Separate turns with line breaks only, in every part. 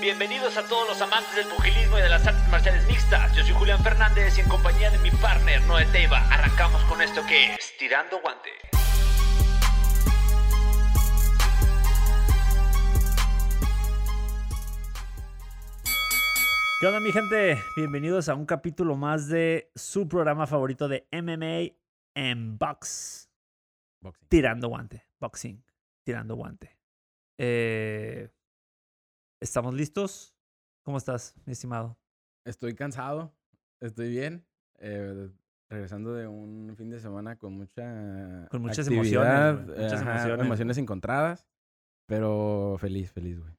Bienvenidos a todos los amantes del pugilismo y de las artes marciales mixtas. Yo soy Julián Fernández y en compañía de mi partner Noé Teiva arrancamos con esto que es Tirando Guante.
¿Qué onda mi gente? Bienvenidos a un capítulo más de su programa favorito de MMA en Box.
Boxing.
Tirando guante. Boxing. Tirando guante. Eh, ¿Estamos listos? ¿Cómo estás, mi estimado?
Estoy cansado, estoy bien. eh, regresando de un fin de semana con mucha
Con muchas
actividad,
emociones, muchas
ajá,
emociones.
emociones encontradas, pero feliz, feliz, güey.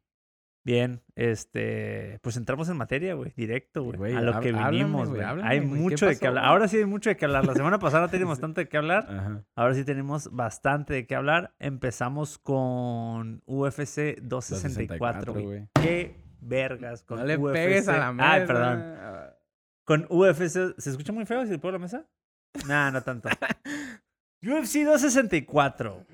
Bien, este, pues entramos en materia, güey, directo, güey, a lo que vinimos,
güey,
Hay
güey, ¿qué
mucho de qué
pasó?
hablar. Ahora sí hay mucho de qué hablar. La semana pasada teníamos
Sí.
tanto de qué hablar.
Ajá.
Ahora sí tenemos bastante de qué hablar. Empezamos con UFC 264, güey. Qué vergas con
No le
UFC.
pegues a la mesa.
Ay, perdón. Con UFC. ¿Se escucha muy feo si le pego a la mesa? Nah, no tanto. UFC 264.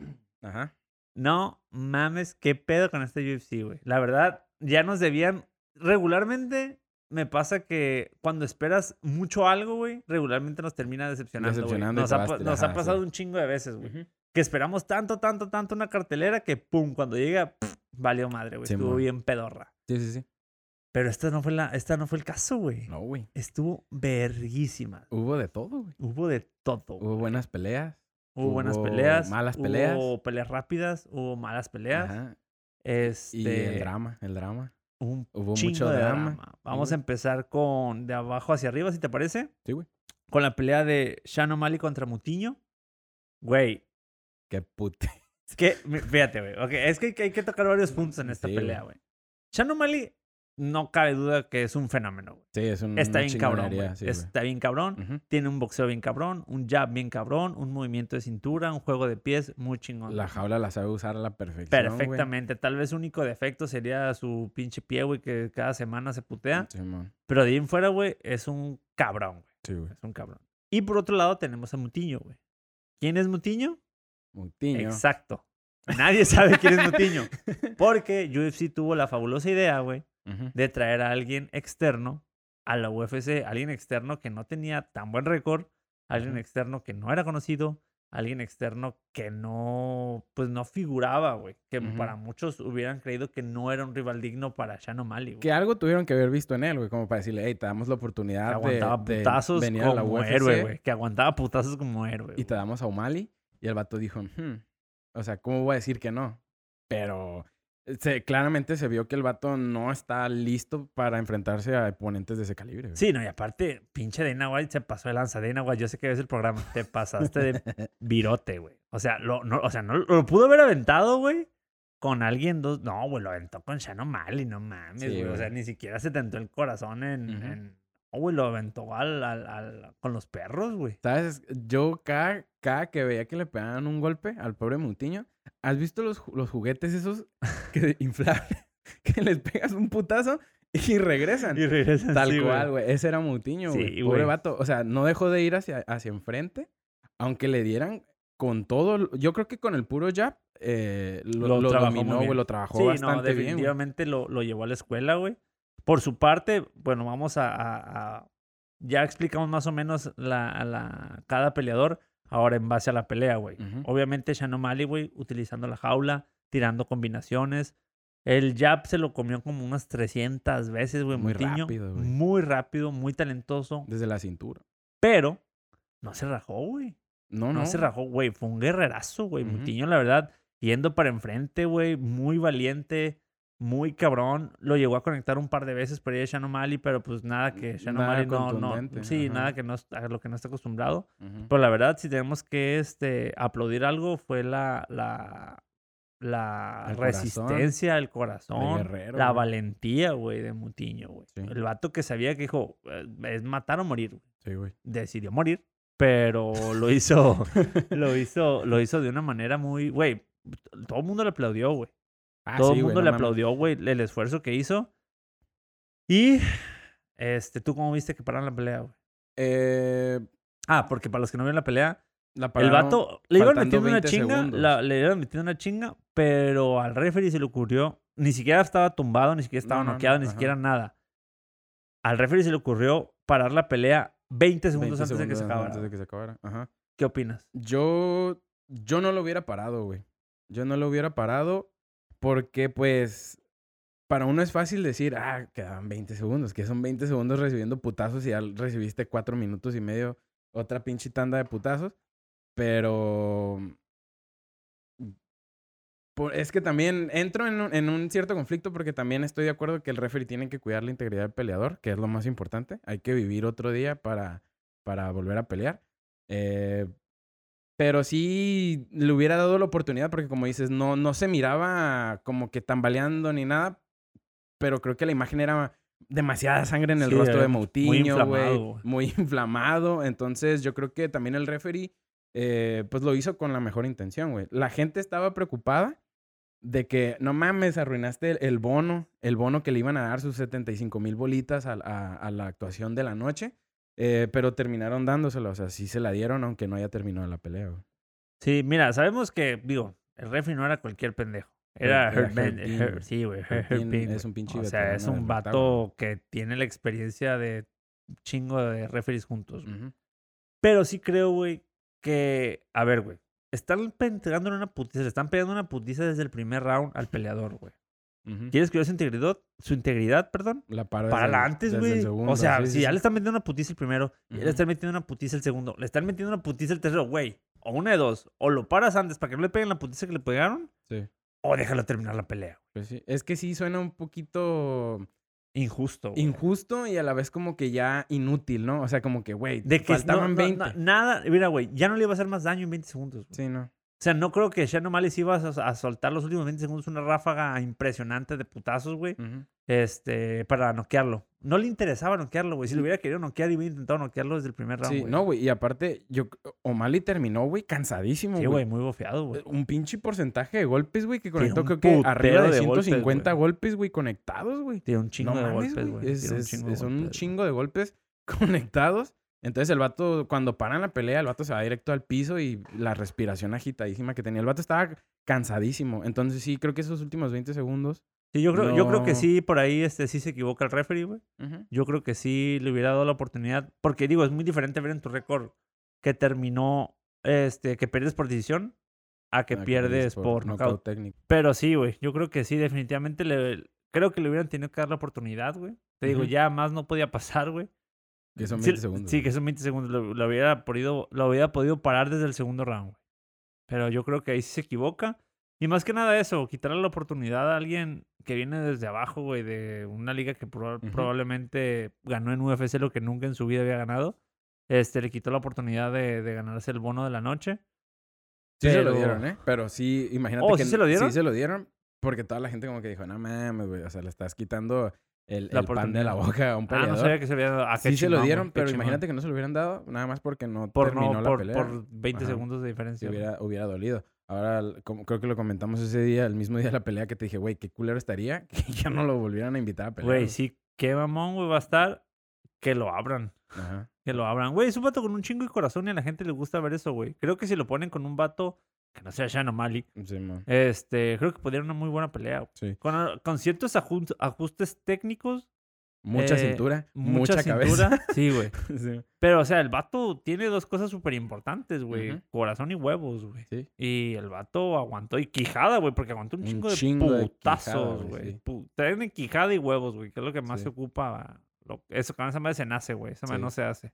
Ajá.
No mames, qué pedo con este UFC, güey. La verdad, ya nos debían. Regularmente me pasa que cuando esperas mucho algo, güey, regularmente nos termina decepcionando.
Decepcionando
Nos, ha, nos ha pasado
sí.
un chingo de veces, güey. Que esperamos tanto, tanto, tanto una cartelera que pum, cuando llega, pff, valió madre, güey.
Sí,
Estuvo bien pedorra.
Sí, sí, sí.
Pero esta no fue la, esta no fue el caso, güey.
No, güey.
Estuvo verguísima.
Hubo de todo, güey.
Hubo de todo.
Hubo buenas peleas.
Hubo buenas peleas.
malas peleas.
Hubo peleas rápidas. Hubo malas peleas.
Ajá.
Este,
Y el drama, el drama.
Un
Hubo mucho
de
drama.
drama. Vamos a empezar con de abajo hacia arriba, si te parece.
Sí, güey.
Con la pelea de Shannon O'Malley contra Mutiño. Güey,
Qué puta.
es que, fíjate, güey. ok, es que hay que- tocar varios puntos en esta
Sí,
pelea,
güey.
Shannon O'Malley, no cabe duda que es un fenómeno, güey.
Sí, es un,
Está
una
bien cabrón, güey.
chingonería, sí, güey.
Está bien cabrón. Tiene un boxeo bien cabrón, un jab bien cabrón, un movimiento de cintura, un juego de pies muy chingón.
La jaula la sabe usar a la perfección. güey.
Perfectamente. Tal vez único defecto sería su pinche pie, güey, que cada semana se putea.
Simón.
Pero de ahí en fuera, güey, es un cabrón, güey.
Sí, güey.
Es un cabrón. Y por otro lado tenemos a Mutiño, güey. ¿Quién es Mutiño?
Mutiño.
Exacto. Nadie sabe quién es Mutiño. Porque UFC tuvo la fabulosa idea, güey, De traer a alguien externo a la UFC. Alguien externo que no tenía tan buen récord. Alguien externo que no era conocido. Alguien externo que no, pues no figuraba, güey. Que para muchos hubieran creído que no era un rival digno para Shannon O'Malley, güey.
Que algo tuvieron que haber visto en él, güey, como para decirle, hey, te damos la
Que
oportunidad de,
aguantaba
de
putazos
venir a la UFC
héroe, güey. Que aguantaba putazos como héroe.
y te damos a O'Malley. Y el vato dijo, "Hmm, o sea, ¿cómo voy a decir que no? Pero se, claramente se vio que el vato no está listo para enfrentarse a oponentes de ese calibre. güey.
Sí, no, y aparte, pinche Dana White se pasó de lanza. Dana White, yo sé que ves el programa. Te pasaste de virote, güey. O sea, lo, no, o sea, no lo pudo haber aventado, güey. Con alguien, dos. No, güey, lo aventó con Shannon Mali, no mames,
Sí,
güey. O sea, ni siquiera se tentó el corazón en- No, güey, lo aventó al, al, al- con los perros, güey.
¿Sabes? Yo cada, cada que veía que le pegaban un golpe al pobre Mutiño, ¿has visto los, los juguetes esos que inflables? Que les pegas un putazo y regresan.
Y regresan
Tal
sí,
cual, güey. Ese era Mutiño,
Sí,
güey. Pobre
güey.
vato. O sea, no dejó de ir hacia, hacia enfrente, aunque le dieran con todo. Yo creo que con el puro jab eh, lo,
Lo
dominó,
bien.
güey. Lo trabajó
Sí, no,
bastante bien, güey.
definitivamente lo, lo llevó a la escuela, güey. Por su parte, bueno, vamos a, a- a- Ya explicamos más o menos la, la, cada peleador ahora en base a la pelea, güey. Obviamente Shannon Mali, güey, utilizando la jaula, tirando combinaciones. El jab se lo comió como unas 300 veces, güey.
Muy
Mutiño.
rápido, güey.
Muy rápido, muy talentoso.
Desde la cintura.
Pero no se rajó, güey.
No,
No,
no.
se rajó, güey. Fue un guerrerazo, güey.
Ujú.
Mutiño, la verdad, yendo para enfrente, güey. Muy valiente, muy cabrón. Lo llegó a conectar un par de veces por ahí de Shannon Mali, pero pues nada que Shannon Mali no, no. Sí,
ajá.
nada que no, a lo que no está acostumbrado. Pero la verdad, si tenemos que este, aplaudir algo, fue la, la, la
El corazón
resistencia, el corazón,
guerrero,
la
güey.
valentía, güey, de Mutiño, güey.
Sí.
El vato que sabía que dijo, "Eh, es matar o morir, güey.
Sí, güey.
Decidió morir, pero lo hizo, lo hizo, lo hizo de una manera muy, güey, todo el mundo le aplaudió, güey.
Ah,
todo
sí,
el
güey,
mundo
no
le
mames.
aplaudió, güey, el esfuerzo que hizo. Y, este, ¿tú cómo viste que pararon la pelea, güey?
Eh,
Ah, porque para los que no vieron la pelea,
la
el vato le iban metiendo una
20
chinga, la- le iban metiendo una chinga, pero al referee se le ocurrió ni siquiera estaba tumbado, ni siquiera estaba
No, no,
noqueado,
no,
ni
ajá.
siquiera nada. Al referee se le ocurrió parar la pelea 20 segundos
20
antes de que se acabara.
Antes de que se acabara. Ajá.
¿Qué opinas?
Yo, yo no lo hubiera parado, güey. Yo no lo hubiera parado porque, pues, para uno es fácil decir, ah, quedaban 20 segundos, que son 20 segundos recibiendo putazos y ya recibiste 4 minutos y medio otra pinche tanda de putazos. Pero... por- es que también entro en un, en un cierto conflicto porque también estoy de acuerdo que el referee tiene que cuidar la integridad del peleador, que es lo más importante. Hay que vivir otro día para, para volver a pelear. Eh, pero sí le hubiera dado la oportunidad porque como dices, no, no se miraba como que tambaleando ni nada, pero creo que la imagen era demasiada sangre en el
Sí,
rostro de Moutinho, güey. Muy inflamado. Entonces yo creo que también el referee eh, pues lo hizo con la mejor intención, güey. La gente estaba preocupada de que, no mames, arruinaste el, el bono, el bono que le iban a dar sus 75 mil bolitas a, a- a la actuación de la noche. Eh, pero terminaron dándoselo, o sea, sí se la dieron aunque no haya terminado la pelea, güey.
Sí, mira, sabemos que, digo, el referee no era cualquier pendejo. Era
Era
Herb Ben-
Herb
Herb- sí, güey.
Herb es un pinche
O sea, es un vato que tiene la experiencia de chingo de referees juntos. Pero sí creo, güey, que. A ver, güey. Están pegando una putiza, le están pegando una putiza desde el primer round al peleador, güey.
Ujú.
¿Quieres que su integridad? Su integridad, perdón.
La para
Para
desde el-
antes, güey. O sea,
sí,
si
sí,
ya
sí.
le están metiendo una putiza el primero, ya le están metiendo una putiza el segundo, le están metiendo una putiza el tercero, güey. O una de dos. O lo paras antes para que no le peguen la putiza que le pegaron,
Sí,
o déjalo terminar la pelea.
pues sí. Es que sí suena un poquito
Injusto. güey.
injusto y a la vez como que ya inútil, ¿no? O sea, como que, güey,
De que no-
faltaban
no-
20.
no- nada, mira, güey, ya no le iba a hacer más daño en 20 segundos. güey.
Sí, no.
O sea, no creo que Shannon Malice iba a, a soltar los últimos 20 segundos una ráfaga impresionante de putazos, güey. Este, para noquearlo. No le interesaba noquearlo, güey. Si lo hubiera querido noquear, hubiera intentado noquearlo desde el primer round,
Sí,
güey.
no, güey. Y aparte, yo, O'Malley terminó, güey, cansadísimo,
Sí,
güey.
güey, muy bofeado, güey.
Un pinche porcentaje de golpes, güey, que conectó creo que arriba de
de golpes,
150
güey.
golpes, güey, conectados, güey.
Tiene un chingo
no
de golpes, güey.
Es,
un
es-
de güey.
chingo de golpes conectados. Entonces el vato, cuando paran la pelea, el vato se va directo al piso y la respiración agitadísima que tenía. El vato estaba cansadísimo. Entonces sí, creo que esos últimos 20 segundos.
Sí, yo creo, yo creo que sí, por ahí este, sí se equivoca el referee, güey. Yo creo que sí le hubiera dado la oportunidad. Porque digo, es muy diferente ver en tu récord que terminó, este, que pierdes por decisión a que pierdes por, knockout.
técnico.
Pero sí, güey. Yo creo que sí, definitivamente le. Creo que le hubieran tenido que dar la oportunidad, güey. Te digo, ya más no podía pasar, güey.
Que son
Sí,
20 segundos.
Sí, que son 20 segundos. Lo, lo hubiera podido, lo hubiera podido parar desde el segundo round, güey. Pero yo creo que ahí sí se equivoca. Y más que nada eso, quitarle la oportunidad a alguien que viene desde abajo, güey, de una liga que proba-
Ujú.
probablemente ganó en UFC lo que nunca en su vida había ganado. Este, le quitó la oportunidad de, de ganarse el bono de la noche.
Sí se lo
Pero-
dieron, ¿eh? Pero sí, imagínate
Oh,
que...
¿sí se lo dieron?
Sí se lo dieron. Porque toda la gente como que dijo, no mames, güey. O sea, le estás quitando el, pan de la boca a un
Ah,
peleador.
no sabía que se había dado. Ah,
sí se lo dieron, pero imagínate que no se lo hubieran dado, nada más porque no
por,
terminó
no,
la
por,
pelea.
por 20
Ajá.
segundos de diferencia.
hubiera, hubiera dolido. Ahora, como, creo que lo comentamos ese día, el mismo día de la pelea, que te dije, güey, qué culero estaría que ya no lo volvieran a invitar a pelear.
Güey, sí, qué mamón, güey, va a estar que lo abran.
Ajá.
Que lo abran. Güey, es un vato con un chingo de corazón y a la gente le gusta ver eso, güey. Creo que si lo ponen con un vato que no sea Shannon Mali,
Sí, man.
este, creo que podría una muy buena pelea.
Sí.
Con, con ciertos ajustes técnicos,
Mucha
Eh,
cintura,
mucha,
mucha,
cintura.
cabeza.
Sí, güey.
sí.
Pero, o sea, el vato tiene dos cosas súper importantes, güey. Corazón y huevos, güey.
Sí.
Y el vato aguantó. Y quijada, güey, porque aguantó un chingo de
chingo de
putazos,
güey,
Tienen quijada y huevos, güey, que es lo que más se ocupa. lo- eso, con esa madre se nace, güey. Esa madre no se hace.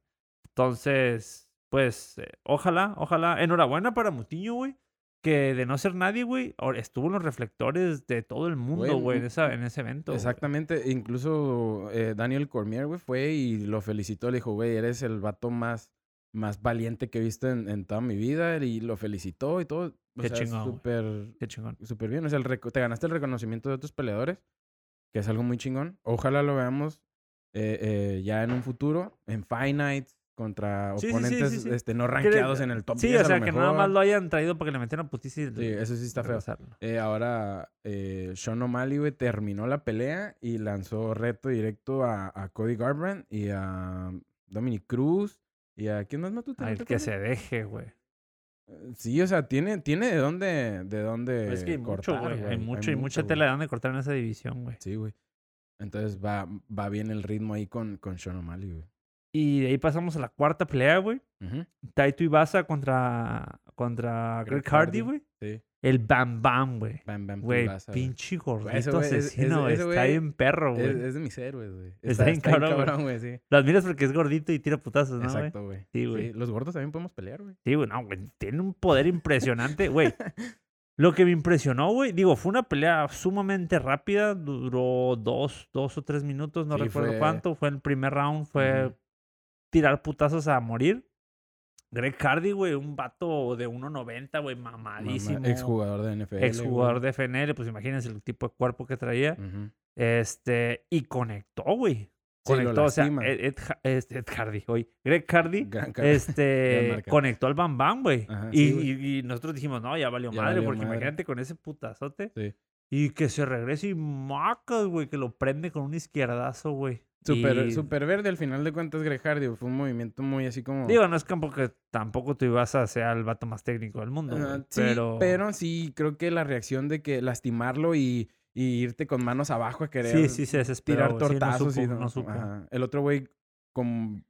Entonces, pues, eh, ojalá, ojalá. Enhorabuena para Mutiño, güey. Que de no ser nadie, güey, estuvo en los reflectores de todo el mundo,
Güey,
en,
mm,
esa, en ese evento.
Exactamente. Incluso eh, Daniel Cormier, güey, fue y lo felicitó. Le dijo, güey, eres el vato más, más valiente que he visto en, en toda mi vida. Y lo felicitó y todo. O
Qué
sea,
chingón,
súper
Qué chingón.
súper bien. O sea, el te ganaste el reconocimiento de otros peleadores, que es algo muy chingón. Ojalá lo veamos eh, eh, ya en un futuro, en Fight Nights, contra
Sí,
oponentes
sí, sí.
Este, no rankeados en el top
Sí,
10
o sea, que nada más lo hayan traído para que le metieran putiza y
Sí, eso sí está feo. Eh, ahora, eh, Sean O'Malley, güey, terminó la pelea y lanzó reto directo a, a Cody Garbrandt y a Dominic Cruz y a... ¿Quién más mató?
Ay, que se deje, güey.
Sí, o sea, tiene, tiene de dónde, de dónde
Es que hay mucho, güey. Hay mucho, hay mucha
güey.
tela de donde cortar en esa división, güey.
Sí, güey. Entonces va, va bien el ritmo ahí con, con Sean O'Malley, güey.
Y de ahí pasamos a la cuarta pelea, güey.
Ujú,
Taito Ibasa contra, contra
Greg
Greg Hardy, güey.
Sí.
El Bam Bam, güey.
Bam, bam,
Güey, pinche gordito
es-
asesino, Está bien perro, güey.
Es, es de mis héroes, güey.
Está bien cabrón, güey.
sí.
Lo admiras porque es gordito y tira putazos, ¿no?
Exacto, güey.
Sí, güey.
Los gordos también podemos pelear, güey.
Sí, güey, no, güey. Tiene un poder impresionante, güey. Lo que me impresionó, güey, digo, fue una pelea sumamente rápida, duró dos, dos o tres minutos, no
Sí,
recuerdo
fue-
cuánto. Fue el primer round, fue. Tirar putazos a morir. Greg Hardy, güey, un vato de 1.90, güey, mamadísimo.
Exjugador de NFL.
Exjugador de FNL, pues imagínense el tipo de cuerpo que traía.
güey.
Este, y conectó, güey.
Sí,
Conectó, o sea. Ed, Ed Ed Hardy, hoy. Greg Hardy,
Gran
este, conectó al Bam Bam, güey.
Ajá,
Y,
sí, güey.
y- y nosotros dijimos, no, ya valió
Ya
madre,
valió
porque
madre.
imagínate con ese putazote.
Sí.
Y que se regrese y macas, güey, que lo prende con un izquierdazo, güey.
Super,
Y-
super verde, al final de cuentas, Greg Hardy. Fue un movimiento muy así como...
Digo, no es como que tampoco tú ibas a ser el vato más técnico del mundo,
sí,
pero...
pero... sí, creo que la reacción de que lastimarlo y, y irte con manos abajo a querer
Sí, sí, se
tirar
güey. Sí, no
tortazos y
supo,
no,
no supo.
ajá. El otro güey,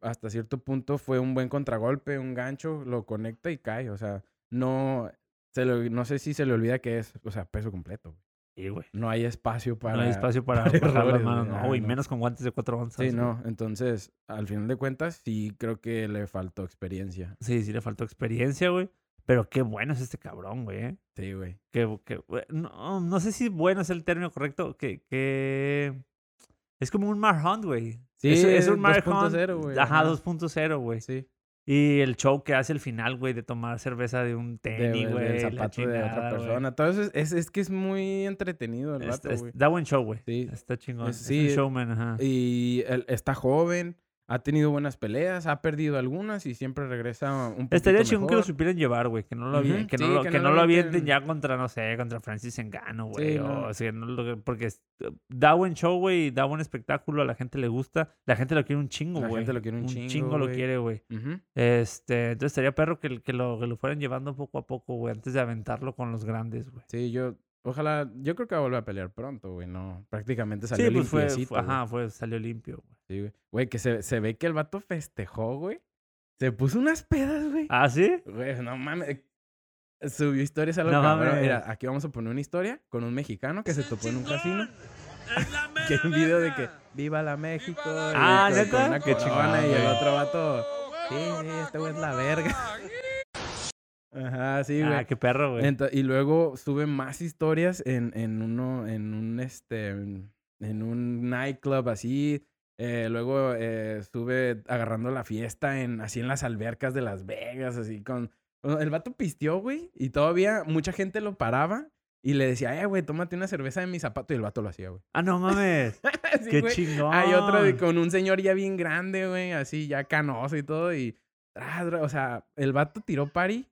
hasta cierto punto, fue un buen contragolpe, un gancho, lo conecta y cae. O sea, no, se no sé si se le olvida que es, o sea, peso completo.
Sí, güey.
No hay espacio para...
no hay espacio para,
para
bajar las manos,
güey.
no, güey,
no.
menos con guantes de cuatro onzas.
Sí,
güey.
no. Entonces, al final de cuentas, sí creo que le faltó experiencia.
Sí, sí le faltó experiencia, güey. Pero qué bueno es este cabrón, güey. ¿eh?
Sí, güey.
Que, que- güey, no, no sé si bueno es el término correcto. Que, que es como un Mar Hunt, güey.
Sí,
es, un Mar
2.0,
Hunt.
güey,
Ajá,
ajá.
2.0, güey.
Sí.
Y el show que hace al final, güey, de tomar cerveza de un
De-
tenis,
del
güey. la
zapato de otra persona. Todo eso es, es, es que es muy entretenido el
Es- es-
güey.
da buen show, güey.
Sí.
Está chingón.
Es-
Es,
sí,
un showman, ajá.
Y él está joven, ha tenido buenas peleas, ha perdido algunas y siempre regresa un poquito
Estaría chingón que lo supieran llevar, güey. Que no lo, avien-
Ujú,
que no
sí,
lo,
que
que
no
no
lo
lo avienten
avienten.
ya contra, no sé, contra Francis Engano, güey.
Sí,
o,
no.
o sea, no lo- porque da buen show, güey. Da buen espectáculo. A la gente le gusta. La gente lo quiere un chingo,
La
güey.
gente lo quiere un chingo,
lo
güey.
quiere, güey.
Ujú.
Este, entonces estaría perro que, que, lo, que lo fueran llevando poco a poco, güey. Antes de aventarlo con los grandes, güey.
Sí, yo, ojalá, yo creo que va a volver a pelear pronto, güey, no, prácticamente salió
Sí, pues fue,
limpiecito,
fue-
güey.
ajá, fue, salió limpio, güey.
Sí, güey. Güey, que se, se ve que el vato festejó, güey. Se puso unas pedas, güey.
¿Ah, sí?
Güey, no mames. Subió historias a lo
No
cabrón.
mames.
Mira, aquí vamos a poner una historia con un mexicano que se topó en un casino. que hay un video de que viva la México.
Ah, ¿neta?
Con una corona
chingón,
y el otro vato. Sí, sí, este güey es la verga. Ajá, sí, güey.
ah, qué perro, güey.
Y luego sube más historias en, en uno, en un este, en un nightclub así. Eh, luego eh, sube agarrando la fiesta en, así en las albercas de Las Vegas, así con... El vato pisteó, güey, y todavía mucha gente lo paraba y le decía, eh, güey, tómate una cerveza de mi zapato, y el vato lo hacía, güey.
Ah, no mames.
Sí,
qué
güey.
chingón.
Hay otro de- con un señor ya bien grande, güey, así ya canoso y todo, y... O sea, el vato tiró party o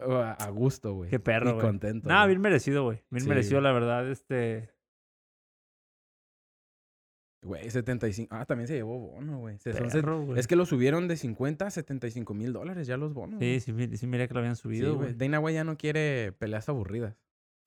a gusto, güey.
Qué perro,
Y
güey.
contento.
Nada,
güey.
bien merecido, güey. Bien
Sí,
merecido, la verdad, este...
Güey, 75. Ah, también se llevó bono, güey. Es que lo subieron de 50 a 75 mil dólares ya los bonos.
Sí, sí, sí, mira que lo habían
Sí,
subido,
güey.
güey.
Dana White ya no quiere peleas aburridas.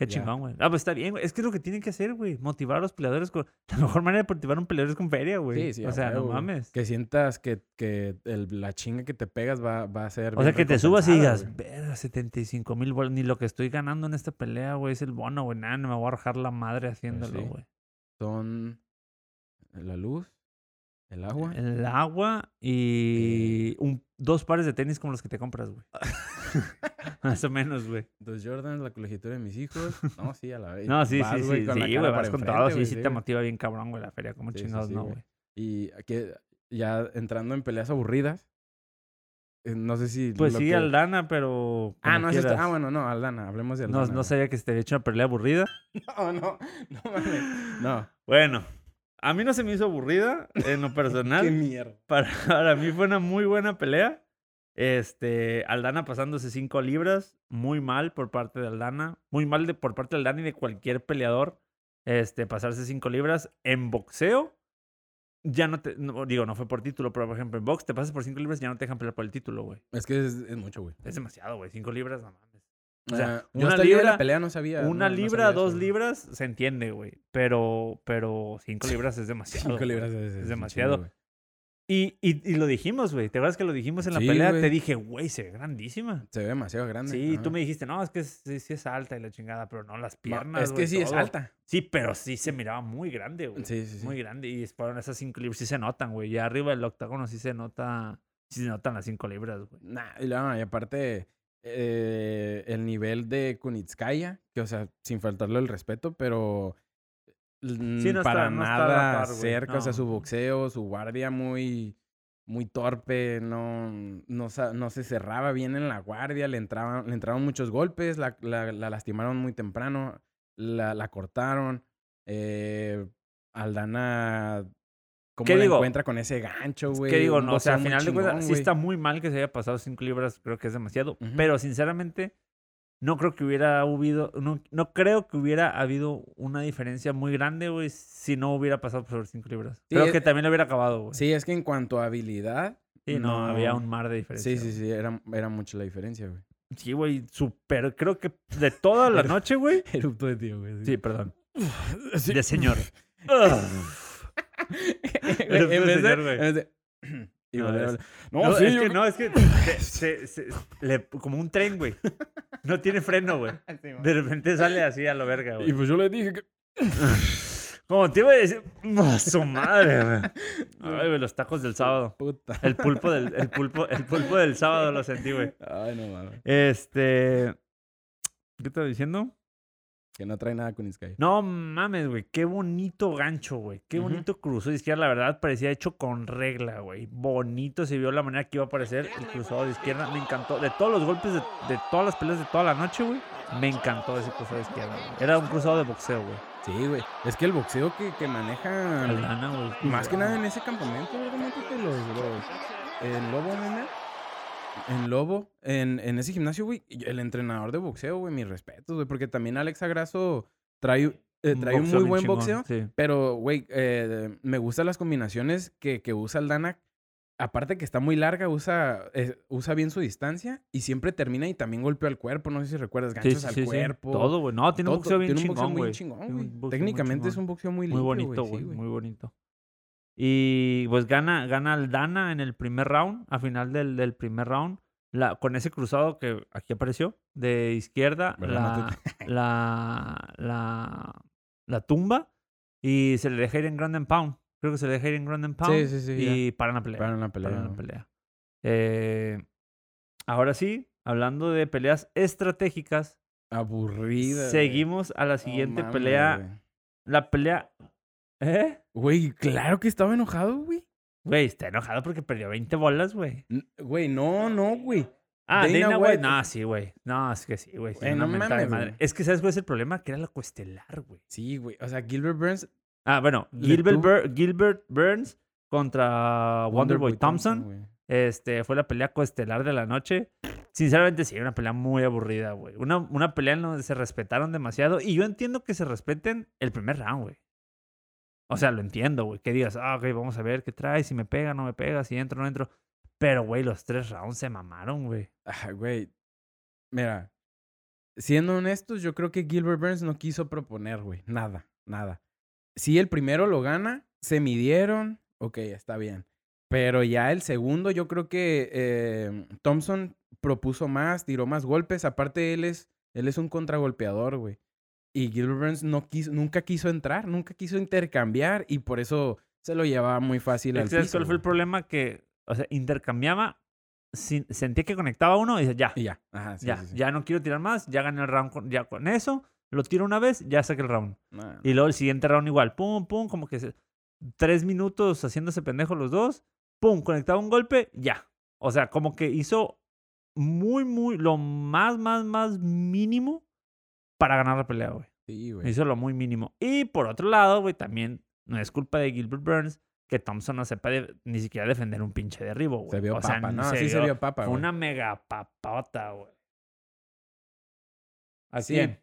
Qué chingón, güey. Ah, pues está bien, güey. Es que es lo que tienen que hacer, güey. Motivar a los peleadores con... La mejor manera de motivar a un peleador es con feria, güey.
Sí, sí,
O sea, no mames.
Que sientas que, que el- la chinga que te pegas va, va a ser.
O sea, que te subas y digas, verga, 75 mil bolas. Ni lo que estoy ganando en esta pelea, güey, es el bono, güey. Nada, no me voy a arrojar la madre haciéndolo,
sí.
güey.
Son la luz, el agua.
El agua y un, dos pares de tenis como los que te compras, güey. Más o menos, güey.
Dos Jordans, la colegiatura de mis hijos. No, sí, a la vez.
No, sí,
Vas,
sí, sí. Sí, güey, vas con
enfrente,
todo. Sí, sí te motiva bien cabrón, güey, la feria. Como
Sí, sí,
chingados,
sí,
no,
güey. Y aquí, ya entrando en peleas aburridas. eh, No sé si.
Pues sí,
que-
Aldana, pero.
Ah, no, es esto-. Ah, bueno, no, Aldana, hablemos de
No,
Aldana.
no
güey.
sabía que se te había hecho una pelea aburrida.
No, no, no mames. No.
Bueno, a mí no se me hizo aburrida en lo personal.
Qué mierda.
para, para mí fue una muy buena pelea. Este, Aldana pasándose 5 libras, muy mal por parte de Aldana, muy mal de, por parte de Aldana y de cualquier peleador. Este, pasarse 5 libras en boxeo. ya no te. no, digo, no fue por título, pero por ejemplo, en box te pasas por 5 libras ya no te dejan pelear por el título, güey.
Es que es, es mucho, güey.
Es demasiado, güey. 5 libras, no mames. O sea,
yo
una libra-
la pelea no sabía.
Una
no- no
libra,
sabía
dos
eso,
libras, se entiende, güey. Pero, pero 5 libras es demasiado.
Cinco libras es,
demasiado. Y, y, y lo dijimos, güey. ¿Te acuerdas que lo dijimos en la
Sí,
pelea? Te dije, güey, se ve grandísima.
Se ve demasiado grande.
Sí,
ajá.
tú me dijiste, no, es que sí, sí es alta y la chingada, pero no las piernas.
Es que sí es alta.
Sí, pero sí se miraba muy grande, güey.
Sí, sí, sí.
Muy grande. Y fueron esas 5 libras, sí se notan, güey. Ya arriba del octágono sí se nota, sí se notan las 5 libras, güey.
Nah, y, aparte, eh, el nivel de Kunitskaya, que, o sea, sin faltarle el respeto, pero
Sí, no
para
no está la
nada
par,
cerca, o sea,
no.
su boxeo, su guardia muy, muy torpe, no, no, no se cerraba bien en la guardia, le entraban, le entraban muchos golpes, la, la- la lastimaron muy temprano, la, la cortaron, eh, Aldana... ¿Cómo
¿Qué
la
digo?
encuentra con ese gancho, güey?
¿Qué digo? No, o sea, al final de cuentas, sí está muy mal que se haya pasado 5 libras, creo que es demasiado.
Ujú.
Pero sinceramente, no creo que hubiera habido, no, no creo que hubiera habido una diferencia muy grande, güey, si no hubiera pasado por 5 libras.
Sí,
creo
es-
que también lo hubiera acabado, güey.
Sí, es que en cuanto a habilidad.
Sí, no, había un mar de diferencia.
Sí, sí, sí, era, era mucho la diferencia, güey.
Sí, güey, súper. Creo que de toda la noche, güey.
Erupto de tío, güey.
Sí, perdón.
Sí.
De señor.
En vez de- y
No, es-. No,
No, sí,
es que no, es que se- se- se- le- como un tren, güey. No tiene freno, güey. De repente sale así a lo verga,
Y
güey.
pues yo le dije que.
Como te iba a decir, ¡a su madre, güey! Ay, güey, los tacos del sábado.
Puta.
El pulpo del, el pulpo, el pulpo del sábado lo sentí, güey.
Ay, no mames.
Este. ¿Qué estaba diciendo?
Que no trae nada con Iskai.
No mames, güey. Qué bonito gancho, güey. Qué bonito cruzado de izquierda. La verdad parecía hecho con regla, güey. Bonito se vio la manera que iba a aparecer el cruzado de izquierda. Me encantó. De todos los golpes de, de todas las peleas de toda la noche, güey. Me encantó ese cruzado de izquierda. güey. Era un cruzado de boxeo, güey.
Sí, güey. Es que el boxeo que, que maneja.
Güey.
Más que nada en ese campamento. Métete los, los. El lobo, nena. En Lobo, en, en ese gimnasio, güey. El entrenador de boxeo, güey, mis respetos, güey. Porque también Alex Agraso trae, eh, trae un muy buen
chingón,
boxeo.
Sí.
Pero, güey, eh, me gustan las combinaciones que, que usa Aldana. Aparte que está muy larga, usa, eh, usa bien su distancia y siempre termina y también golpea al cuerpo. No sé si recuerdas, ganchos
sí,
al
sí,
cuerpo.
Todo, güey. No, tiene un boxeo bien
tiene un boxeo
chingón,
muy
güey.
chingón, güey.
muy
Técnicamente es un boxeo muy
Muy
limpio,
bonito,
sí,
güey. muy bonito. Y pues gana, gana Aldana en el primer round, a final del, del primer round. La, con ese cruzado que aquí apareció, de izquierda,
¿Verdad,
la, la, la, la tumba y se le deja ir en ground and pound. Creo que se le deja ir en ground and pound
Sí, sí, sí,
y paran la pelea.
Para una pelea.
paran la pelea. Eh, ahora sí, hablando de peleas estratégicas,
Aburrida.
seguimos a la siguiente pelea. La pelea... ¿Eh?
Güey, claro que estaba enojado, güey.
Güey, está enojado porque perdió 20 bolas, güey.
N- Güey, no, no, güey.
Ah,
Dana.
White- No, sí, güey. No, es que sí, güey. sí,
Güey,
una
no
mentada de
mames,
madre.
güey.
Es que, ¿sabes cuál es el problema? Que era la coestelar, güey.
Sí, güey. O sea, Gilbert Burns.
Ah, bueno,
Le
Gilbert,
tuvo-
Bur- Gilbert Burns contra Wonderboy Thompson.
güey.
Este, fue la pelea coestelar de la noche. Sinceramente, sí, una pelea muy aburrida, güey. Una, una pelea en donde se respetaron demasiado. Y yo entiendo que se respeten el primer round, güey. O sea, lo entiendo, güey. Que digas, ah, ok, vamos a ver qué trae, si me pega, no me pega, si entro, no entro. Pero, güey, los tres rounds se mamaron, güey.
Ah, güey. Mira, siendo honestos, yo creo que Gilbert Burns no quiso proponer, güey. Nada, nada. Si el primero lo gana, se midieron, ok, está bien. Pero ya el segundo, yo creo que eh, Thompson propuso más, tiró más golpes. Aparte, él es, él es un contragolpeador, güey. Y Gilbert Burns no quiso, nunca quiso entrar, nunca quiso intercambiar y por eso se lo llevaba muy fácil al
¿Sabes
piso.
cuál fue el problema? Que, o sea, intercambiaba, sin- sentía que conectaba uno y dice, ya,
Y ya, ajá, sí,
ya,
sí, sí.
ya no quiero tirar más, ya gané el round con, ya con eso, lo tiro una vez, ya saqué el round.
No,
Y luego el siguiente round igual, pum, pum, como que se- tres minutos haciéndose pendejo los dos, pum, conectaba un golpe, ya. O sea, como que hizo muy, muy, lo más, más, más mínimo para ganar la pelea, güey.
sí, güey.
Hizo lo muy mínimo. Y por otro lado, güey, también no es culpa de Gilbert Burns que Thompson no sepa de- ni siquiera defender un pinche derribo, güey.
Se vio
o sea,
papa, no, sí se vio papa,
Fue
güey.
una mega papota, güey. ¿A
Sí,
quién?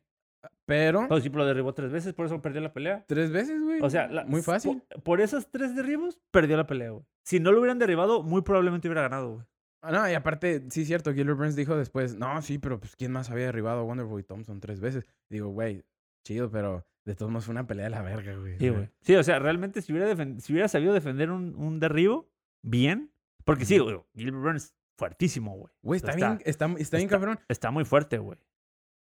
Pero
Todo sí, lo derribó tres veces, por eso perdió la pelea.
tres veces, güey.
O sea, la-
muy fácil.
Por, por esos tres derribos, perdió la pelea, güey. Si no lo hubieran derribado, muy probablemente hubiera ganado, güey.
Ah, no, y aparte, sí es cierto, Gilbert Burns dijo después, no, sí, pero pues ¿quién más había derribado a Wonderboy Thompson tres veces? Digo, güey, chido, pero de todos modos fue una pelea de la verga, güey.
Sí, güey. Sí, o sea, realmente si hubiera, si hubiera sabido defender un, un derribo, bien. Porque sí, güey, Gilbert Burns, fuertísimo, güey.
Güey, está,
Está-
bien, está, está bien
está-
cabrón.
Está muy fuerte, güey.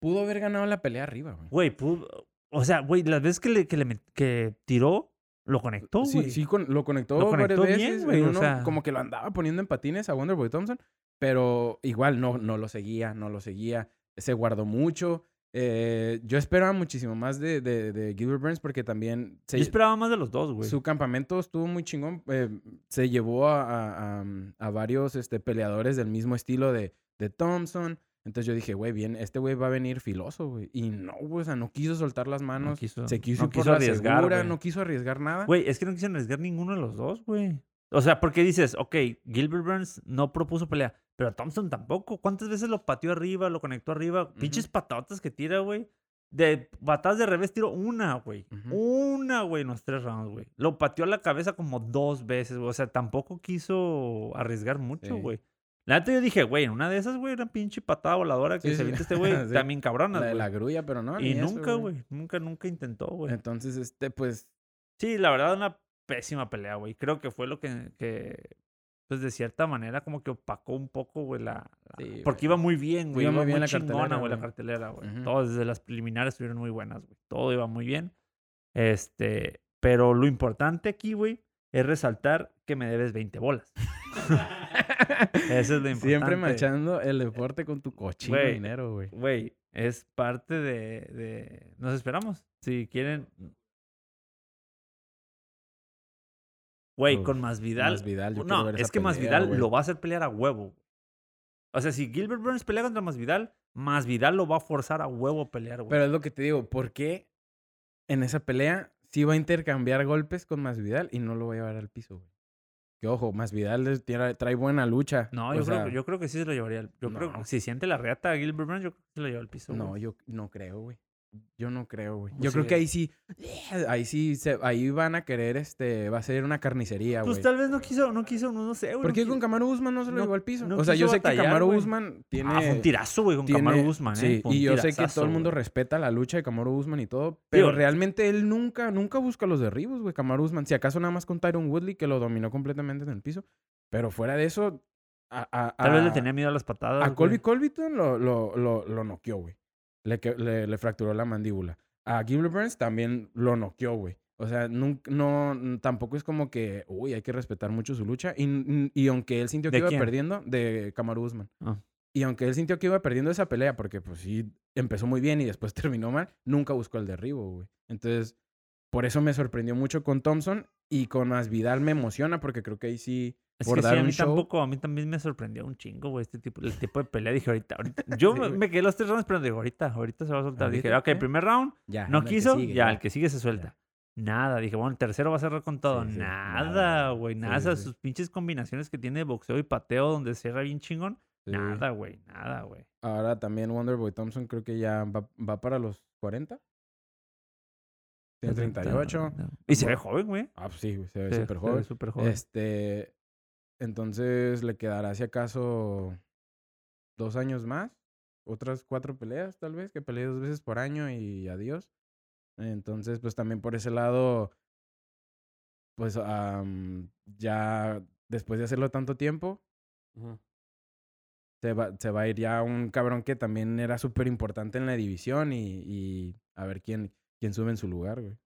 Pudo haber ganado la pelea arriba, güey.
Güey, pudo- o sea, güey, las veces que, le, que, le que tiró, lo conectó, güey.
Sí, sí, con- lo conectó,
Lo conectó
varias
bien,
veces.
güey, o sea-
Como que lo andaba poniendo en patines a Wonderboy Thompson, pero igual no, no lo seguía, no lo seguía. Se guardó mucho. Eh, yo esperaba muchísimo más de, de, de Gilbert Burns porque también se,
Yo esperaba más de los dos, güey.
su campamento estuvo muy chingón. eh, se llevó a, a- a- a varios este, peleadores del mismo estilo de, de Thompson. Entonces yo dije, güey, bien, este güey va a venir filoso, güey. Y no, güey, o sea, no quiso soltar las manos.
quiso-
se quiso
no quiso arriesgar,
segura,
güey.
no quiso arriesgar nada.
Güey, es que no quisieron arriesgar ninguno de los dos, güey. O sea, porque dices, ok, Gilbert Burns no propuso pelea, pero Thompson tampoco. ¿Cuántas veces lo pateó arriba, lo conectó arriba? Pinches patadas que tira, güey. De patadas de revés tiró una, güey. Una, güey, en los tres rounds, güey. Lo pateó a la cabeza como dos veces, güey. O sea, tampoco quiso arriesgar mucho,
Sí.
La neta yo dije, güey, en una de esas, güey, una pinche patada voladora que
Sí,
se
sí.
avienta este güey,
Sí.
también cabrona,
la de la grulla, pero no.
Y nunca, güey, nunca, nunca intentó, güey.
Entonces, este, pues,
Sí, la verdad, una pésima pelea, güey. Creo que fue lo que, que, pues de cierta manera, como que opacó un poco, güey, la... la-
Sí,
porque
güey.
iba muy bien, güey.
Iba muy bien
muy
la
chingona, güey, la cartelera, güey.
Ujú.
Todas desde las preliminares estuvieron muy buenas, güey. Todo iba muy bien. Este, pero lo importante aquí, güey, es resaltar que me debes 20 bolas. Eso es lo importante.
siempre machando el deporte con tu cochino
Güey.
dinero, güey.
Güey, es parte de, de... Nos esperamos. Si quieren... Güey, con
yo quiero
no,
ver
es que
pelea,
Masvidal
güey.
lo va a hacer pelear a huevo. O sea, si Gilbert Burns pelea contra Masvidal, Masvidal lo va a forzar a huevo a pelear, güey.
Pero es lo que te digo, ¿por qué en esa pelea sí va a intercambiar golpes con Masvidal y no lo va a llevar al piso, güey? Que ojo, Masvidal trae buena lucha.
no, yo,
sea,
creo, yo creo que sí se lo llevaría. Yo creo que si siente la reata a Gilbert Burns, yo creo que se lo lleva al piso.
No,
güey.
yo no creo, güey. Yo no creo, güey.
Pues
Yo creo
sí.
que ahí sí, ahí sí, se, ahí van a querer, este, va a ser una carnicería, güey.
Pues tal vez no quiso, no quiso, no, no sé, güey.
¿Por
no
qué
qui-
con Kamaru Usman no se lo
no-
llevó al piso?
no
o sea, yo sé que
güey.
Usman tiene...
Ah, fue un tirazo, güey, con
tiene-
Usman, ¿eh?
Sí,
Fue un
y yo sé que todo el mundo respeta la lucha de Kamaru Usman y todo, pero realmente él nunca, nunca busca los derribos, güey, Kamaru Usman. Si acaso nada más con Tyron Woodley, que lo dominó completamente en el piso. Pero fuera de eso, a, a-
Tal vez le tenía miedo a las patadas.
a. Colby Colbyton lo, lo, lo, lo noqueó, güey. Le, que- le, le fracturó la mandíbula. A Gilbert Burns también lo noqueó, güey. O sea, no, n- tampoco es como que, uy, hay que respetar mucho su lucha. Y, y aunque él sintió que
¿De
iba
quién?
perdiendo, de Kamaru Usman.
Ah.
Y aunque él sintió que iba perdiendo esa pelea, porque pues sí, empezó muy bien y después terminó mal, nunca buscó el derribo, güey. Entonces, por eso me sorprendió mucho con Thompson y con Masvidal me emociona porque creo que ahí sí,
Es que sí, a mí
show.
tampoco, a mí también me sorprendió un chingo, güey, este tipo, el tipo de pelea. Dije, ahorita, ahorita. Yo
Sí,
me- quedé los tres rounds, pero digo, ahorita, ahorita se va a soltar. Dije, ok,
¿eh?
primer round,
Ya,
no quiso,
sigue,
ya, el que sigue se suelta. Nada, dije, bueno, el tercero va a cerrar con todo.
Sí, sí,
Nada, güey, nada. Esas sus pinches combinaciones que tiene de boxeo y pateo donde cierra bien chingón. Nada, güey, nada, güey.
Ahora también Wonderboy Thompson creo que ya va, va para los 40. Tiene 38.
Y se ve joven, güey.
Ah, pues sí, se ve súper
se ve
joven.
súper joven.
Este, entonces le quedará si acaso dos años más, otras cuatro peleas tal vez, que pelee dos veces por año y adiós. Entonces, pues también por ese lado, pues am, ya después de hacerlo tanto tiempo, se va, se va a ir ya un cabrón que también era súper importante en la división y, y a ver quién, quién sube en su lugar, güey.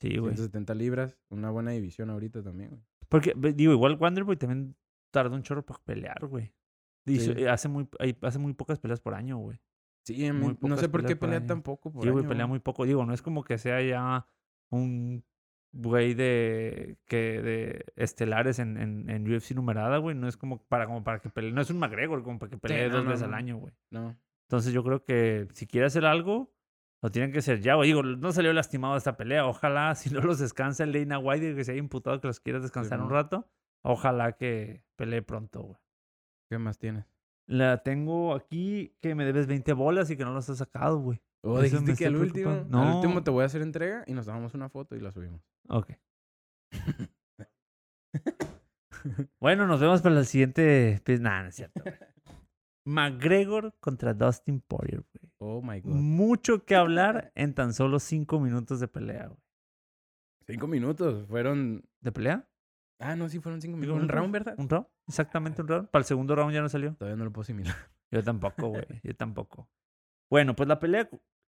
Sí, güey.
170 libras, una buena división ahorita también, güey.
Porque, digo, igual Wonderboy también tardó un chorro para pelear, güey.
Sí.
eh, hace, muy, hace muy pocas peleas por año, güey.
Sí,
Muy
no sé por qué pelea tan poco por
Sí, güey, pelea muy poco. Digo, no es como que sea ya un güey de que de estelares en, en, en UFC numerada, güey. No es como para, como para que pelee. No es un McGregor como para que pelee
no,
dos
no,
veces al año, güey.
No.
Entonces yo creo que si quiere hacer algo, lo tienen que hacer ya, güey. Digo, no salió lastimado esta pelea. Ojalá, si no los descansa el Dana White, que se haya imputado que los quiera descansar un rato. Ojalá que pelee pronto, güey.
¿Qué más tienes?
La tengo aquí que me debes 20 bolas y que no los has sacado, güey.
O
Eso
dijiste que al último,
preocupando.
al
No.
último te voy a hacer entrega y nos tomamos una foto y la subimos.
Ok. bueno, nos vemos para el siguiente. Pues nada, no es cierto. güey. McGregor contra Dustin Poirier, güey.
Oh my god.
Mucho que hablar en tan solo cinco minutos de pelea, güey.
Cinco minutos. Fueron.
¿De pelea?
Ah, no, sí fueron cinco
¿Cinco
minutos. Un round, ¿verdad?
¿Un round? Exactamente un round. Para el segundo round ya no salió.
Todavía no lo puedo asimilar.
Yo tampoco, güey. Yo tampoco. Bueno, pues la pelea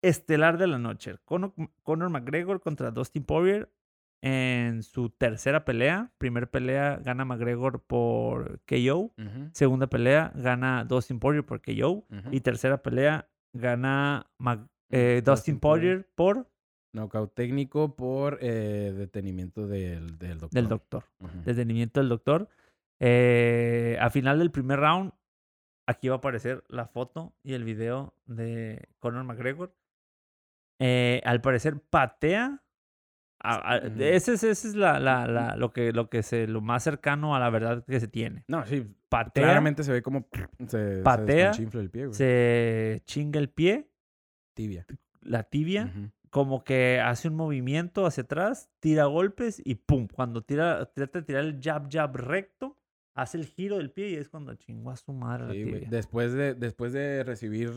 estelar de la noche. Conor, Conor McGregor contra Dustin Poirier en su tercera pelea. Primer pelea gana McGregor por KO. Segunda pelea gana Dustin Poirier por KO. Y tercera pelea gana Mac- eh,
Mm,
Dustin
Dustin Poirier.
Por
Knockout técnico por eh, detenimiento del, del doctor.
del doctor. Detenimiento del doctor. Eh, a final del primer round, aquí va a aparecer la foto y el video de Conor McGregor. Al parecer patea. A- a-
Ujú.
ese es, ese es la, la- la- lo, que, lo, que se, lo más cercano a la verdad que se tiene.
No, sí.
Patea,
Claramente se ve como se, se
Patea,
desconchinfla el pie, güey.
se chinga el pie,
Tibia.
la tibia,
Ujú.
como que hace un movimiento hacia atrás, tira golpes y pum. Cuando tira, trata de tirar el jab, jab recto, hace el giro del pie y es cuando chingó a su madre la
Sí, güey.
tibia.
Después de, después de recibir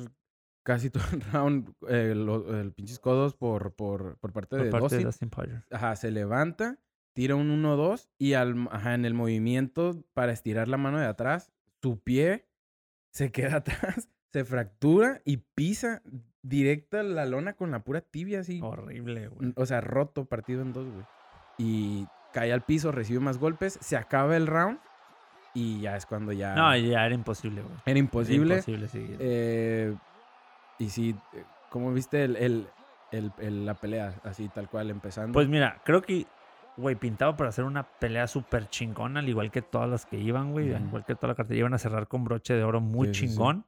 casi todo el round, eh, lo- el pinches codos por, por, por parte
por
de
parte de
Dustin,
Poirier.
ajá, se levanta, tira un 1-2 y al, ajá, en el movimiento para estirar la mano de atrás, su pie se queda atrás, se fractura y pisa directa la lona con la pura tibia así.
Horrible, güey.
O sea, roto, partido en dos, güey. Y cae al piso, recibe más golpes, se acaba el round y ya es cuando ya...
No, ya era imposible, güey.
Era
Era
imposible.
imposible seguir.
Eh, y sí, eh, ¿cómo viste el, el- el- la pelea? Así, tal cual, empezando.
Pues mira, creo que, güey, pintaba para hacer una pelea súper chingona, al igual que todas las que iban, güey. Al
Ujú.
igual que toda la cartilla iban a cerrar con broche de oro muy
Sí, sí, sí.
chingón.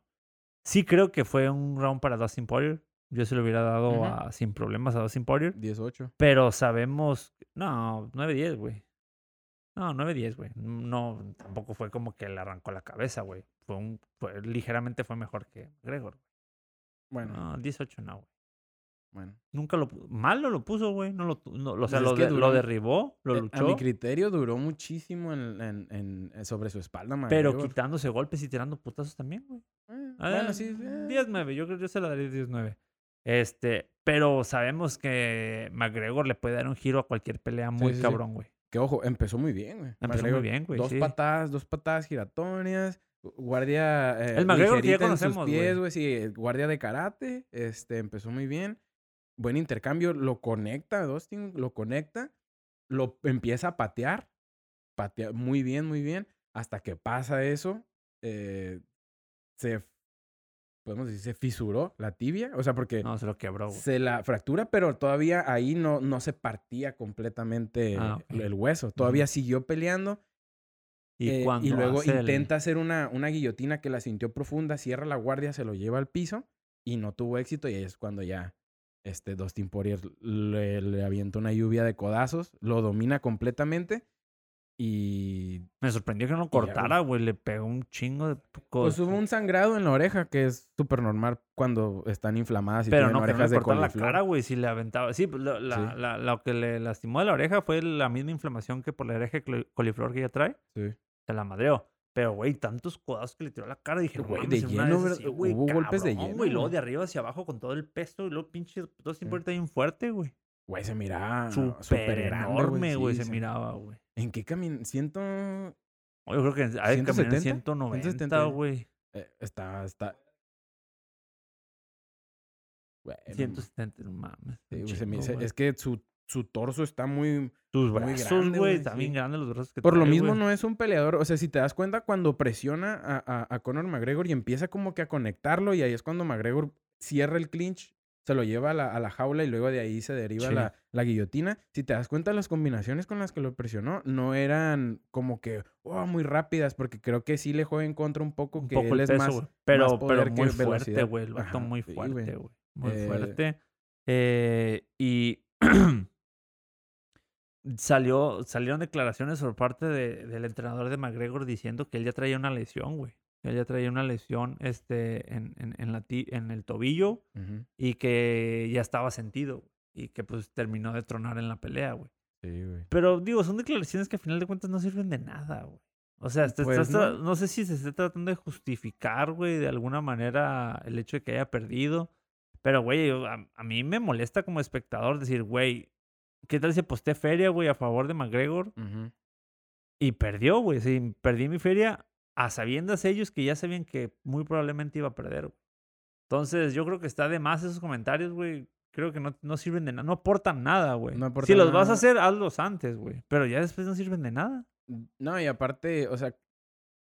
Sí, creo que fue un round para Dustin Poirier. Yo se lo hubiera dado a- sin problemas a Dustin Poirier.
18.
Pero sabemos. No, 9-10, güey. No, 9-10, güey. No, tampoco fue como que le arrancó la cabeza, güey. Fue un. Fue, ligeramente fue mejor que Gregor.
Bueno,
No, 18 no, güey.
bueno.
Nunca lo pu- Mal no lo puso, güey. No lo, no, o sea,
Pues es
lo, lo derribó, lo
Eh,
luchó.
A mi criterio duró muchísimo en, en- en- en- sobre su espalda,
pero
McGregor.
quitándose golpes y tirando putazos también, güey.
Eh, bueno, sí. eh.
10-9, yo creo que yo se la daría 10-9. Este, pero sabemos que McGregor le puede dar un giro a cualquier pelea muy
sí, sí.
cabrón, güey.
Que ojo, empezó muy bien, güey.
Empezó muy bien, güey.
Dos patadas, dos patadas giratorias. Guardia. eh,
El McGregor que ya conocemos,
pies, güey. Sí, guardia de karate. Este, empezó muy bien. Buen intercambio. Lo conecta, Dustin, lo conecta. Lo empieza a patear. Patea muy bien, muy bien. Hasta que pasa eso. eh, se. Podemos decir, se fisuró la tibia. O sea, porque
No, se lo quebró,
se la fractura, pero todavía ahí no, no se partía completamente
Ah,
el hueso. Todavía siguió peleando.
Y,
eh, y luego
hace el-
intenta hacer una, una guillotina que la sintió profunda, cierra la guardia, se lo lleva al piso y no tuvo éxito. Y ahí es cuando ya este Dustin Poirier le, le avienta una lluvia de codazos, lo domina completamente y
Me sorprendió que no cortara, güey. Le pegó un chingo de
pues
cosas.
hubo un sangrado en la oreja que es súper normal cuando están inflamadas y
pero
tienen
no, que no
orejas
le
de
la cara, güey. Si le aventaba. Sí, pues, lo, la,
Sí.
la- lo que le lastimó de la oreja fue la misma inflamación que por la oreja coliflor que ella trae.
Sí.
Se la madreó. Pero, güey, tantos codazos que le tiró a la cara. Dije,
Güey,
güey,
de lleno, ¿verdad? Hubo golpes de lleno,
güey. Luego
güey.
de arriba hacia abajo con todo el peso. Y luego pinche dos
Sí.
está bien fuerte, güey.
Güey, se miraba
Súper enorme, güey.
sí,
se miraba, güey.
¿En qué camino? Siento...
Yo creo que caminar en
170,
190,
170.
güey.
eh, está, está... Güey, no
170, no mames.
Sí, güey, se me-
güey.
es que su, su torso está muy... Muy
brazos,
grande,
güey. Están bien grandes los brazos que
Por lo mismo no es un peleador. O sea, si te das cuenta, cuando presiona a, a, a Conor McGregor y empieza como que a conectarlo y ahí es cuando McGregor cierra el clinch, se lo lleva a la, a la jaula y luego de ahí se deriva
Sí.
la, la guillotina. Si te das cuenta, las combinaciones con las que lo presionó no eran como que oh, muy rápidas, porque creo que sí le juega en contra un poco
Un
que
poco
él
el
es más...
Pero,
más poder
pero
que
muy fuerte, güey. El vato muy fuerte,
güey.
güey. Muy
Eh,
fuerte. Eh, y salió, salieron declaraciones por parte de- del entrenador de McGregor diciendo que él ya traía una lesión, güey. que él ya traía una lesión este, en, en, en la, ti- en el tobillo y que ya estaba sentido y que pues terminó de tronar en la pelea, güey.
Sí, güey.
Pero digo, son declaraciones que a final de cuentas no sirven de nada, güey. O sea, te
Pues, no.
no. sé si se esté tratando de justificar, güey, de alguna manera el hecho de que haya perdido. Pero, güey, a, a mí me molesta como espectador decir, güey, ¿qué tal si aposté feria, güey, a favor de McGregor? Y perdió, güey. Sí, perdí mi feria a sabiendas ellos que ya sabían que muy probablemente iba a perder, güey. Entonces, yo creo que está de más esos comentarios, güey. Creo que no, no sirven de nada, no aportan nada, güey.
No
si los vas a hacer, hazlos antes, güey. Pero ya después no sirven de nada.
No, y aparte, o sea,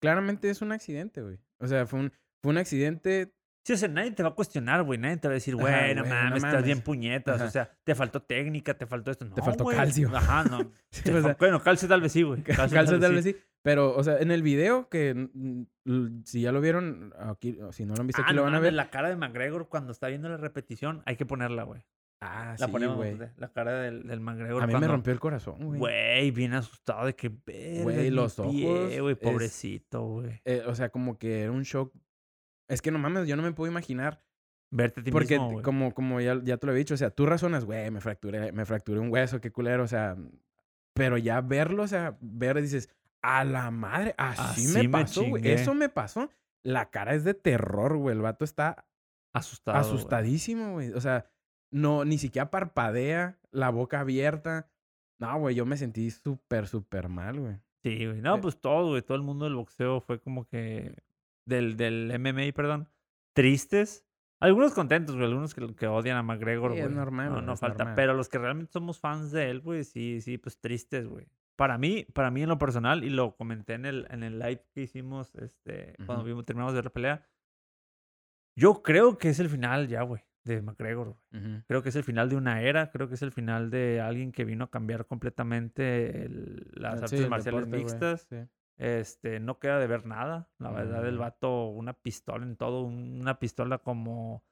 claramente es un accidente, güey. O sea, fue un, fue un accidente.
Sí, o sea, nadie te va a cuestionar, güey. Nadie te va a decir, güey, no mames, estás
mames".
bien puñetas.
Ajá.
O sea, te faltó técnica, te faltó esto. No,
faltó
güey.
calcio.
Ajá, no.
Sí,
Te
o sea,
fal- bueno, calcio tal vez sí, güey.
calcio tal vez sí. Pero, o sea, en el video, que mm, si ya lo vieron, aquí, si no lo han visto,
Ah,
aquí lo van a ver.
la cara de McGregor cuando está viendo la repetición, hay que ponerla, güey.
Ah,
La
sí,
ponemos,
güey.
La cara del, del McGregor.
A mí me rompió el corazón, güey.
Güey, bien asustado de que
Güey, los
pie,
ojos
güey, pobrecito, güey.
Eh, o sea, como que era un shock. Es que no mames, yo no me puedo imaginar.
Verte a ti
Porque
mismo,
como, como ya, ya te lo he dicho, o sea, tú razonas, güey, me fracturé, me fracturé un hueso, qué culero, o sea, pero ya verlo, o sea, ver dices, a la madre, así,
Así
me pasó, güey. Eso me pasó. La cara es de terror, güey. El vato está
Asustado.
asustadísimo, güey. O sea, no, ni siquiera parpadea, la boca abierta. No, güey, yo me sentí súper, súper mal, güey.
Sí, güey. No,
Eh,
pues todo, güey. Todo el mundo del boxeo fue como que. Del, del MMA, perdón. Tristes. Algunos contentos, güey. Algunos que, que odian a McGregor,
Sí,
güey.
es normal,
No, no
es
falta.
normal.
Pero los que realmente somos fans de él, güey, sí, sí, pues tristes, güey. Para mí, para mí en lo personal, y lo comenté en el, en el live que hicimos, este, cuando
Ujú.
vimos, terminamos de ver la pelea. Yo creo que es el final ya, güey, de McGregor. Creo que es el final de una era, creo que es el final de alguien que vino a cambiar completamente el- las
Sí,
artes marciales
deporte,
mixtas.
sí.
Este, no queda de ver nada. La verdad, el
No.
vato, una pistola en todo, una pistola como,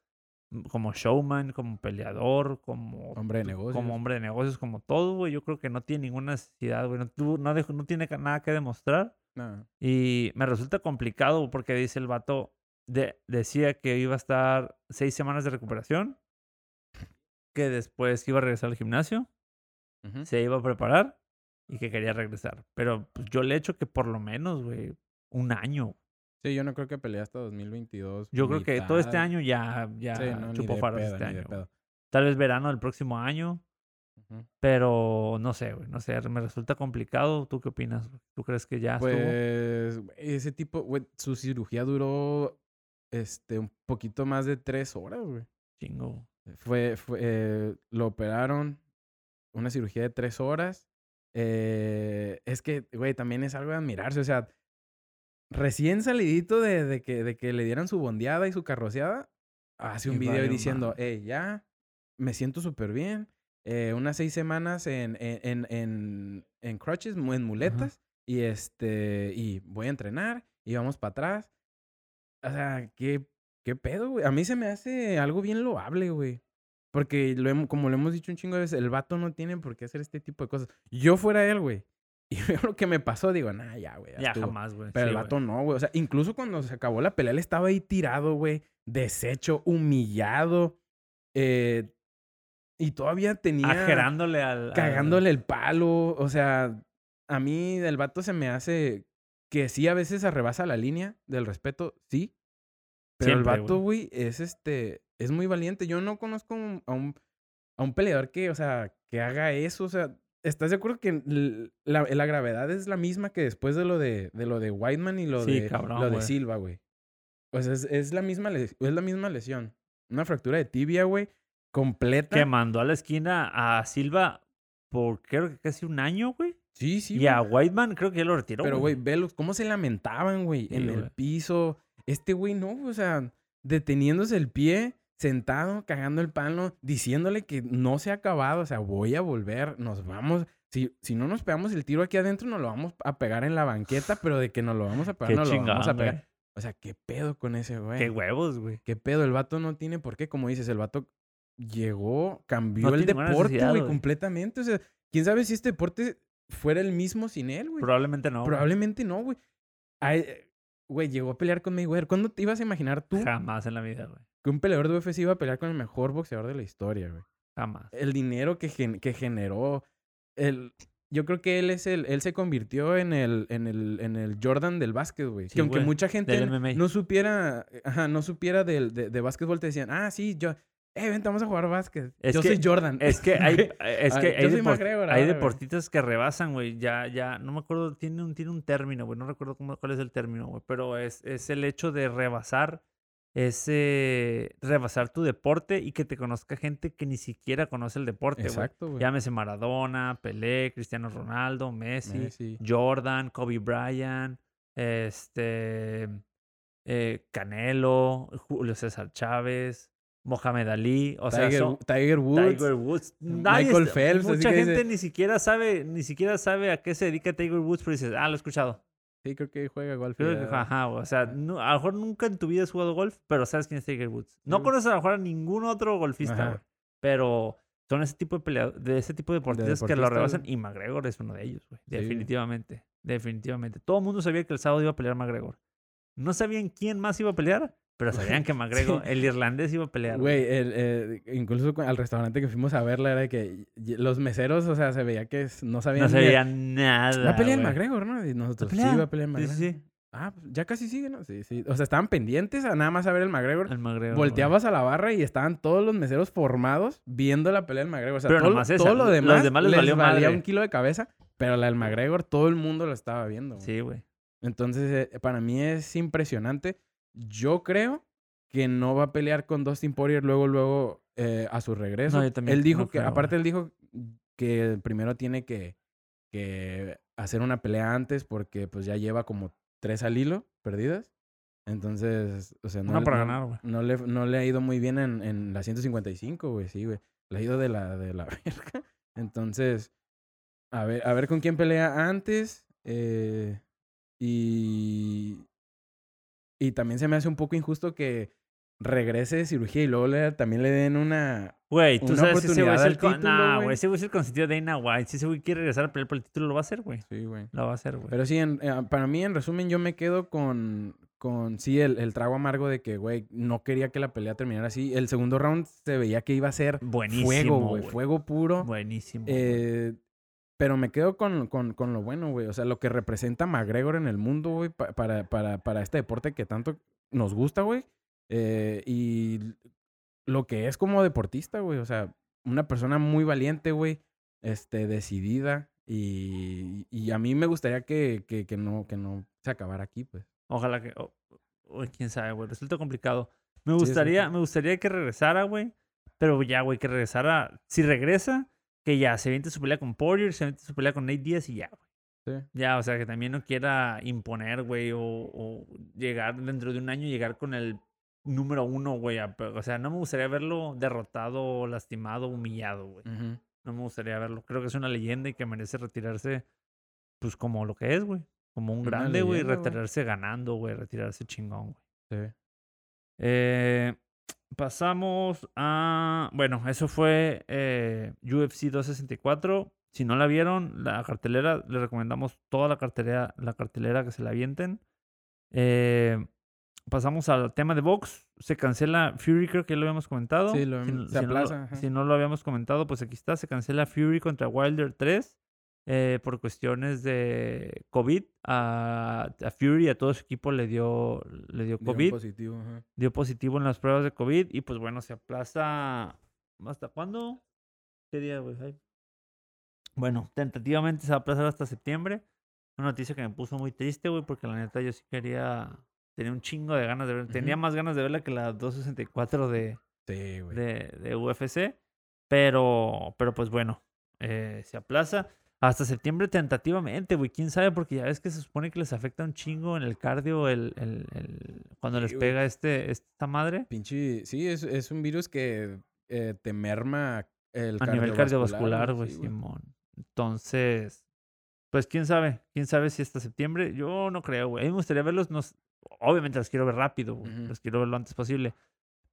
como showman, como peleador, como
Hombre de negocios.
como hombre de negocios, como todo, güey. Yo creo que no tiene ninguna necesidad, güey. No, no, no tiene nada que demostrar.
No.
Y me resulta complicado porque dice el vato, de, decía que iba a estar seis semanas de recuperación, que después iba a regresar al gimnasio, se iba a preparar y que quería regresar. Pero pues, yo le echo que por lo menos, güey, un año.
Sí, yo no creo que pelee hasta 2022.
Yo creo que todo este año ya, ya
Sí, no,
chupó faros
pedo,
este año. Tal vez verano del próximo año, pero no sé, güey, no sé, me resulta complicado. ¿Tú qué opinas? ¿Tú crees que ya estuvo?
Pues, güey, ese tipo, güey, su cirugía duró este, un poquito más de tres horas, güey.
Chingo.
Fue, fue eh, lo operaron, una cirugía de tres horas. Eh, es que, güey, también es algo de admirarse. O sea, recién salidito de, de que, de que le dieran su bondeada y su carroceada, hace un
Y
video diciendo, hey, ya, me siento súper bien. eh, unas seis semanas en, en, en, en, en crutches, en muletas. Y este, y voy a entrenar y vamos para atrás. O sea, ¿qué, qué pedo, güey? A mí se me hace algo bien loable, güey. Porque lo como lo hemos dicho un chingo de veces, el vato no tiene por qué hacer este tipo de cosas. Yo fuera él, güey. Y veo lo que me pasó, digo, nah, ya, güey.
Ya
estuvo".
jamás, güey.
Pero
Sí,
el vato no, güey. O sea, incluso cuando se acabó la pelea, él estaba ahí tirado, güey. Deshecho, humillado. eh, y todavía tenía
Ajerándole al, al-
cagándole el palo. O sea, a mí el vato se me hace que sí a veces arrebasa la línea del respeto, sí. Pero
Siempre,
el vato, güey, es este, es muy valiente. Yo no conozco a un, a un peleador que, o sea, que haga eso. O sea, ¿estás de acuerdo que la, la gravedad es la misma que después de lo de, de lo de Whiteman y lo
Sí,
de,
cabrón,
lo de. Silva, güey? O sea, es, es la misma es la misma lesión. Una fractura de tibia, güey, completa.
Que mandó a la esquina a Silva por creo que casi un año, güey.
Sí, sí.
y a Whiteman creo que ya lo retiró.
Pero, güey, velos, cómo se lamentaban, güey,
Sí,
en el piso. Este güey no, o sea, deteniéndose el pie, sentado, cagando el palo, diciéndole que no se ha acabado, o sea, voy a volver, nos vamos. Si, si no nos pegamos el tiro aquí adentro, nos lo vamos a pegar en la banqueta, pero de que nos lo vamos a pegar, nos lo vamos a pegar.
güey.
O sea, ¿qué pedo con ese güey?
Qué huevos, güey.
¿Qué pedo? El vato no tiene por qué, como dices, el vato llegó, cambió
No
el deporte, güey,
güey.
completamente. O sea, quién sabe si este deporte fuera el mismo sin él, güey.
Probablemente no. güey.
Probablemente no, güey. Hay- güey, llegó a pelear con Mayweather. ¿Cuándo te ibas a imaginar tú
Jamás en la vida, güey.
que un peleador de UFC iba a pelear con el mejor boxeador de la historia, güey?
Jamás.
El dinero que, gen- que generó. El, yo creo que él es el, él se convirtió en el, en el, en el Jordan del básquet, güey.
Sí,
que aunque
güey,
mucha gente no supiera, ajá, no supiera del, de, de básquetbol, te decían, ah, sí, yo, eh, vente, vamos a jugar básquet.
Es
yo
que-
soy Jordan.
Es que hay,
Güey,
es
Ah,
hay,
McGregor
deportistas que rebasan, güey. Ya, ya, no me acuerdo, tiene un, tiene un término, güey. No recuerdo cómo, cuál es el término, güey. Pero es, es el hecho de rebasar ese, rebasar tu deporte y que te conozca gente que ni siquiera conoce el deporte, güey.
Exacto, güey.
Llámese Maradona, Pelé, Cristiano Ronaldo, Messi,
Messi.
Jordan, Kobe Bryant, este, eh, Canelo, Julio César Chávez, Mohamed Ali, o sea,
Tiger,
son-
Tiger Woods.
Tiger Woods. Nadie
Michael Phelps, así
Mucha
que
gente
dice-
ni siquiera sabe, ni siquiera sabe a qué se dedica Tiger Woods, pero dices, ah, lo he escuchado.
Sí, creo que juega golf.
Creo que, ajá, o sea, no- a lo mejor nunca en tu vida has jugado golf, pero sabes quién es Tiger Woods. No
Sí.
conoces a lo mejor a ningún otro golfista, güey, pero son ese tipo de peleado- de ese tipo de deportistas que lo rebasan y McGregor es uno de ellos, güey.
Sí.
Definitivamente, definitivamente. Todo el mundo sabía que el sábado iba a pelear McGregor. No sabían quién más iba a pelear, pero sabían que McGregor, el irlandés, iba a pelear.
Güey, el- eh, incluso al restaurante que fuimos a verla era de que los meseros, o sea, se veía que no sabían.
No
ni-
sabían nada.
Va a pelear. McGregor, ¿no? Y nosotros, sí, va a pelear McGregor.
sí, sí.
Ah, pues ya casi sigue, ¿no? Sí, sí. O sea, estaban pendientes a nada más a ver el McGregor.
El McGregor. güey.
Volteabas a la barra y estaban todos los meseros formados viendo la pelea del McGregor. O sea,
Pero
todo,
nomás esa,
todo lo
los
demás,
demás les
les
valió
valía
madre.
un kilo de cabeza, pero la del McGregor todo el mundo lo estaba viendo. güey.
Sí, güey.
Entonces, eh, para mí es impresionante. Yo creo que no va a pelear con Dustin Poirier luego, luego eh, a su regreso.
No, yo también
él dijo
no
que,
creo,
aparte,
güey.
él dijo que primero tiene que, que hacer una pelea antes porque pues ya lleva como tres al hilo perdidas. Entonces, o sea, no, le-
para
no-
ganar, güey.
no le, no le ha ido muy bien en, en la 155, güey, sí, güey. Le ha ido de la, de la verga. Entonces, a ver, a ver con quién pelea antes. eh, y, y también se me hace un poco injusto que regrese de cirugía y luego le, también le den una...
Güey, tú
Una
sabes si ese güey es el...
título,
Nah,
güey.
ese güey es el consentido de Dana White. Si ese güey quiere regresar a pelear por el título, lo va a hacer, güey.
Sí, güey.
Lo va a hacer, güey.
Pero sí, en- eh, para mí, en resumen, yo me quedo con, con sí, el, el trago amargo de que, güey, no quería que la pelea terminara así. El segundo round se veía que iba a ser
Buenísimo,
fuego, güey, fuego puro.
Buenísimo.
Eh, pero me quedo con, con, con lo bueno, güey. O sea, lo que representa McGregor en el mundo, güey, pa- para, para, para este deporte que tanto nos gusta, güey. Eh, y lo que es como deportista, güey. O sea, una persona muy valiente, güey. Este, decidida. Y, y a mí me gustaría que, que, que no, que no se acabara aquí, pues.
Ojalá que... oh, oh, quién sabe, güey. Resulta complicado. Me gustaría, me gustaría que regresara, güey. Pero ya, güey, que regresara... Si regresa, que ya se aviente su pelea con Poirier, se aviente su pelea con Nate Diaz y ya, güey.
Sí.
Ya, o sea, que también no quiera imponer, güey, o, o llegar dentro de un año, llegar con el número uno, güey. O sea, no me gustaría verlo derrotado, lastimado, humillado, güey. No me gustaría verlo. Creo que es una leyenda y que merece retirarse, pues como lo que es, güey. Como un
Una
grande, güey. Retirarse ganando, güey. Retirarse chingón, güey.
Sí.
Eh, pasamos a. Bueno, eso fue eh, UFC 264. Si no la vieron, la cartelera, les recomendamos toda la cartelera, la cartelera que se la avienten. Eh, pasamos al tema de box. Se cancela Fury, creo que ya lo habíamos comentado.
Sí, lo-
si,
se
si no
aplaza,
si no lo habíamos comentado, pues aquí está. Se cancela Fury contra Wilder 3 eh, por cuestiones de COVID. A, a Fury, a todo su equipo le dio, le dio COVID
positivo, ajá.
dio positivo en las pruebas de COVID y pues bueno, se aplaza. ¿Hasta cuándo? ¿Qué día, güey? Bueno, tentativamente se va a aplazar hasta septiembre. Una noticia que me puso muy triste, güey, porque la neta yo sí quería. Tenía un chingo de ganas de ver. Tenía más ganas de verla que la 264 de,
Sí,
de, de UFC. Pero, pero pues bueno, eh, se aplaza. Hasta septiembre tentativamente, güey. ¿Quién sabe? Porque ya ves que se supone que les afecta un chingo en el cardio el, el, el- cuando
Sí,
les
güey.
pega este, esta madre.
Pinche, sí, es, es un virus que eh, te merma el
A nivel cardiovascular, güey,
sí,
Simón. Entonces, pues quién sabe, quién sabe si hasta septiembre. Yo no creo, güey. A mí me gustaría verlos, nos... obviamente los quiero ver rápido, güey. Los quiero ver lo antes posible.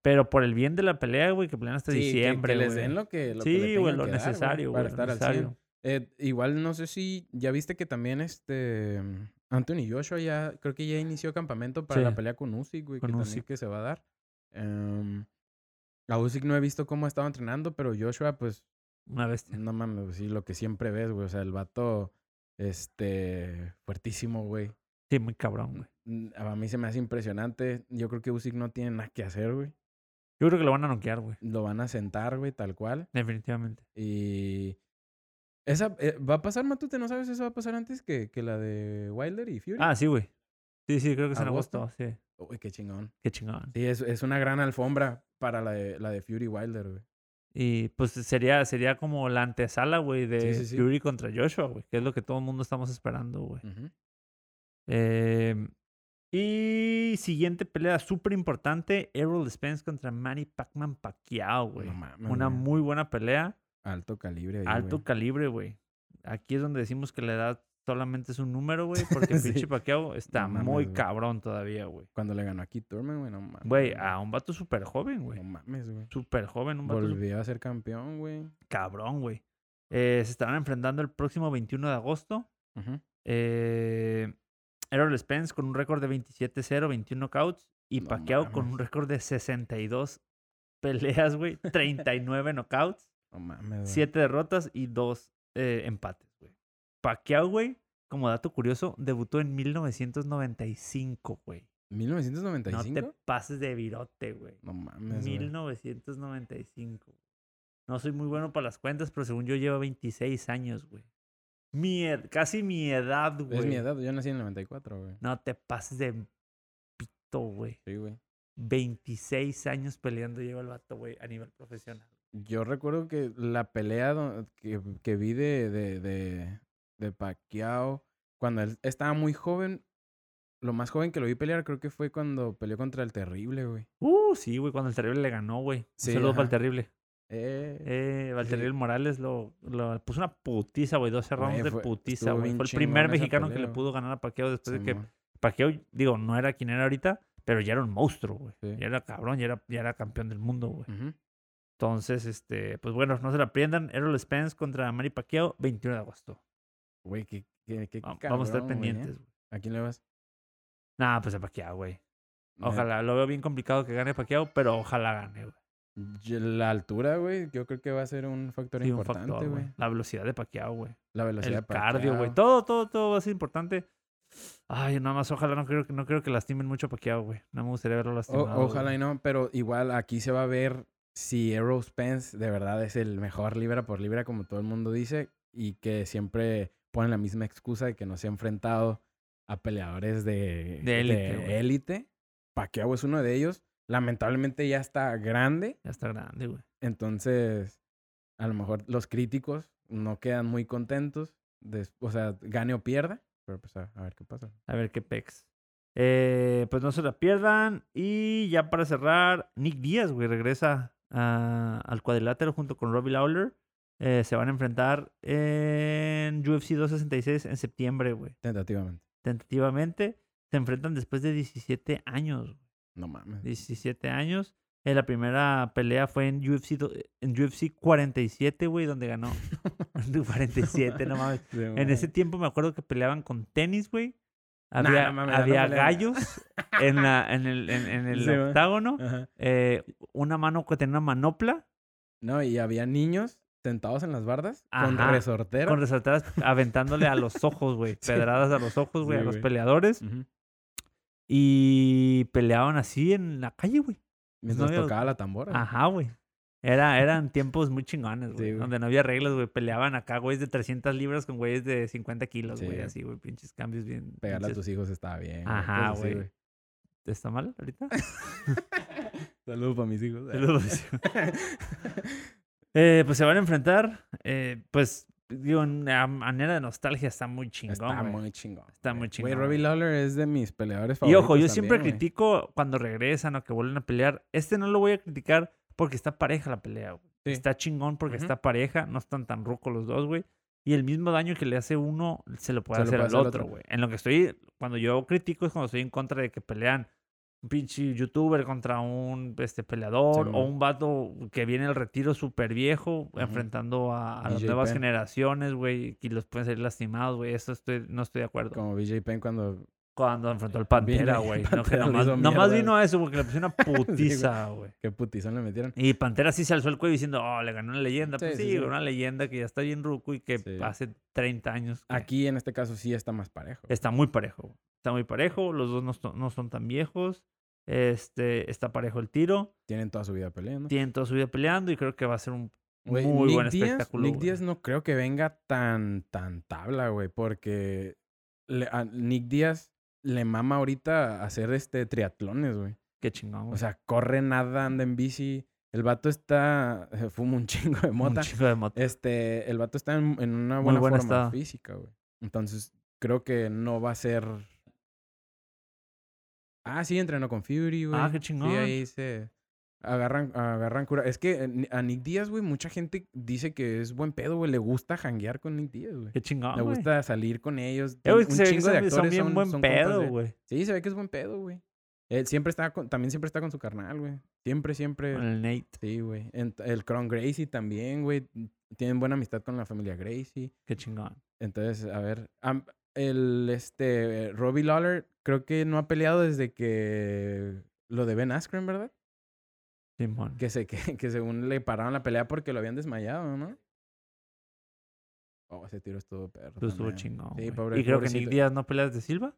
Pero por el bien de la pelea, güey, que pelean hasta
Sí,
diciembre,
que, les den lo que, lo
Sí, güey, lo necesario, güey.
para estar al
necesario.
100. Eh, igual no sé si ya viste que también este Anthony Joshua ya, creo que ya inició campamento para
Sí.
la pelea con Usyk, güey,
Con
que también
Usyk.
que se va a dar. Em, a Usyk no he visto cómo ha estado entrenando, pero Joshua, pues,
Una bestia.
no mames, sí, lo que siempre ves, güey. O sea, el vato, este, fuertísimo, güey.
Sí, muy cabrón, güey.
Mm, A mí se me hace impresionante. Yo creo que Usyk no tiene nada que hacer, güey.
Yo creo que lo van a noquear, güey.
Lo van a sentar, güey, tal cual.
Definitivamente.
Y... Esa, eh, ¿Va a pasar, Matute? ¿No sabes eso va a pasar antes que, que la de Wilder y Fury?
Ah, sí, güey. Sí, sí, creo que es en
¿Agosto?
Sí.
Uy, qué chingón.
Qué chingón.
Sí, es, es una gran alfombra para la de, la de Fury Wilder, güey.
Y pues sería, sería como la antesala, güey, de
Sí, sí, sí.
Fury contra Joshua, güey. Que es lo que todo el mundo estamos esperando, güey. Eh, y siguiente pelea súper importante. Errol Spence contra Manny Pacman Pacquiao, güey.
No
Una muy buena pelea.
Alto calibre ahí,
Alto calibre, güey. Aquí es donde decimos que la edad solamente es un número, güey. Porque
Sí.
pinche Pacquiao está
No mames,
muy cabrón todavía, güey.
Cuando le ganó a Keith Thurman, güey, no mames.
Güey, a un vato súper joven, güey.
No mames, güey.
Súper joven, un vato
Volvió a ser campeón, güey.
cabrón, güey. Eh, se estarán enfrentando el próximo 21 de agosto.
Ujú.
Eh, Errol Spence con un récord de 27-0, 21 knockouts. Y
No
Pacquiao con un récord de 62 peleas, güey. 39 knockouts,
No mames, güey.
7 derrotas y 2 empates, güey. Pacquiao, güey, como dato curioso, debutó en 1995, güey. No
¿1995?
te pases de virote, güey.
No mames, güey.
1995. No soy muy bueno para las cuentas, pero según yo llevo 26 años, güey. Mi ed- casi mi edad, güey.
Es mi edad, yo nací en el 94, güey.
No te pases de pito, güey.
Sí, güey.
26 años peleando lleva el vato, güey, a nivel profesional.
Yo recuerdo que la pelea que, que vi de, de, de, de Pacquiao, cuando él estaba muy joven, lo más joven que lo vi pelear creo que fue cuando peleó contra el Terrible, güey.
Uh, sí, güey, cuando el Terrible le ganó, güey.
Sí,
saludo para el. Terrible.
Eh,
Eh,
Sí.
Terrible Morales lo, lo puso una putiza, güey. 12
Güey,
rounds de putiza, güey. Fue el primer mexicano que le pudo ganar a Pacquiao después de que. Pacquiao, digo, no era quien era ahorita, pero ya era un monstruo, güey. Ya era cabrón, ya era, ya era campeón del mundo, güey.
Ujú.
Entonces, este, pues bueno, no se la pierdan. Errol Spence contra Manny Pacquiao, 21 de agosto.
Güey, qué, qué, qué
Va- Vamos a estar
¿eh?
pendientes, güey.
¿A quién le vas?
Nah, pues a Pacquiao, güey. Ojalá, lo veo bien complicado que gane Pacquiao, pero ojalá gane, güey.
La altura, güey, yo creo que va a ser un factor
Sí,
importante, güey.
La velocidad de Pacquiao, güey.
La velocidad
El
de
cardio, güey.
Pacquiao.
Todo, todo, todo va a ser importante. Ay, nada más, ojalá no creo que no creo que lastimen mucho a Pacquiao, güey. No me gustaría verlo
O-
lastimado.
ojalá
güey.
y no, pero igual aquí se va a ver si Errol Spence de verdad es el mejor libra por libra, como todo el mundo dice, y que siempre ponen la misma excusa de que no se ha enfrentado a peleadores de
élite.
Pacquiao es uno de ellos. Lamentablemente ya está grande,
Ya está grande, güey.
entonces a lo mejor los críticos no quedan muy contentos, o sea, gane o pierda, pero pues a, a ver qué pasa.
A ver qué pex. Eh, pues no se la pierdan. Y ya para cerrar, Nick Díaz, güey, regresa a- al cuadrilátero junto con Robbie Lawler. Eh, se van a enfrentar en UFC 266 en septiembre, güey.
Tentativamente.
Tentativamente. Se enfrentan después de 17 años. güey.
No mames.
17 años. Eh, la primera pelea fue en UFC, do- en UFC 47, güey, donde ganó. 47, no mames. En ese tiempo me acuerdo que peleaban con tenis, güey. Había,
mames, no
había gallos en, la, en el, en, en el
Sí,
octágono. Eh, una mano que tenía una manopla
No, y había niños sentados en las bardas con
Ajá,
resortera.
con resaltadas aventándole a los ojos, güey.
Sí.
Pedradas a los ojos, güey,
Sí,
a los peleadores. Y peleaban así en la calle, güey.
Mientras
no
tocaba la tambora.
Ajá, güey. Era, eran tiempos muy chingones, güey. donde no había reglas, güey. Peleaban acá, güeyes de 300 libras con güeyes de 50 kilos, güey. Así, güey. Pinches cambios bien.
Pegarle a tus hijos estaba bien.
Ajá, güey. ¿Está mal ahorita?
Saludos para mis hijos.
Saludos. Eh, pues se van a enfrentar. eh, pues, digo, a manera de nostalgia está muy chingón.
Está muy chingón.
Está muy
Güey,
chingón,
Robbie
güey.
Lawler es de mis peleadores
Y
favoritos.
ojo, yo siempre critico cuando regresan o que vuelven a pelear. Este no lo voy a criticar porque está pareja la pelea, güey.
Sí.
Está chingón porque está pareja, no están tan rucos los dos, güey. Y el mismo daño que le hace uno se lo puede
Se lo
hacer
puede
al
hacer
otro, güey. En lo que estoy, cuando yo critico es cuando estoy en contra de que pelean un pinche youtuber contra un este, peleador o
Simón.
un vato que viene al retiro súper viejo enfrentando a, a las nuevas
Penn.
generaciones, güey, y los pueden salir lastimados, güey. Eso estoy, no estoy de acuerdo.
Como BJ Penn cuando...
Cuando enfrentó al Pantera, güey. No, que nomás, vino a eso porque le pusieron una putiza, güey.
Qué putizón le metieron.
Y Pantera sí se alzó el cuello diciendo, oh, le ganó una leyenda.
Sí,
pues sí, una leyenda que ya está bien ruco y que hace 30 años. que
Aquí en este caso sí está más parejo.
Está muy parejo. Está muy parejo. Los dos no, son- no son tan viejos. Este, está parejo el tiro.
Tienen toda su vida peleando.
Tienen toda su vida peleando y creo que va a ser un muy
Nick
buen
Díaz-
espectáculo.
Nick. Díaz no creo que venga tan, tan tabla, güey, porque le- Nick Díaz le mama ahorita hacer este triatlones, güey.
Qué chingón.
O
güey.
sea, corre, nada, anda en bici. El vato está, fuma un chingo de
un
mota.
chico de moto.
Este, el vato está en, en una buena
buen
forma física, güey. Entonces, creo que no va a ser... Ah, sí, entrenó con Fury, güey.
Ah, qué chingón.
Sí, ahí se agarran, agarran cura. Es que eh, a Nick Díaz, güey, mucha gente dice que es buen pedo, güey. Le gusta janguear con Nick Díaz, güey.
Qué chingón.
Le gusta salir con ellos.
Eh,
un
se ve que
chingo de
son
actores
bien
son,
buen
son compas
pedo, güey.
Sí, se ve que es buen pedo, güey. Él siempre está con, también siempre está con su carnal, güey. Siempre, siempre.
Con el Nate.
Sí, güey. El Cron Gracie también, güey. Tienen buena amistad con la familia Gracie.
Qué chingón.
Entonces, a ver. el este Robbie Lawler creo que no ha peleado desde que lo de Ben Askren, ¿verdad?
Simón.
Que, se, que, que según le pararon la pelea porque lo habían desmayado, ¿no? Oh, ese tiro estuvo perro.
Estuvo
también.
chingón.
Sí, pobre.
y creo que Nick
pobrecito.
Díaz no pelea desde Silva.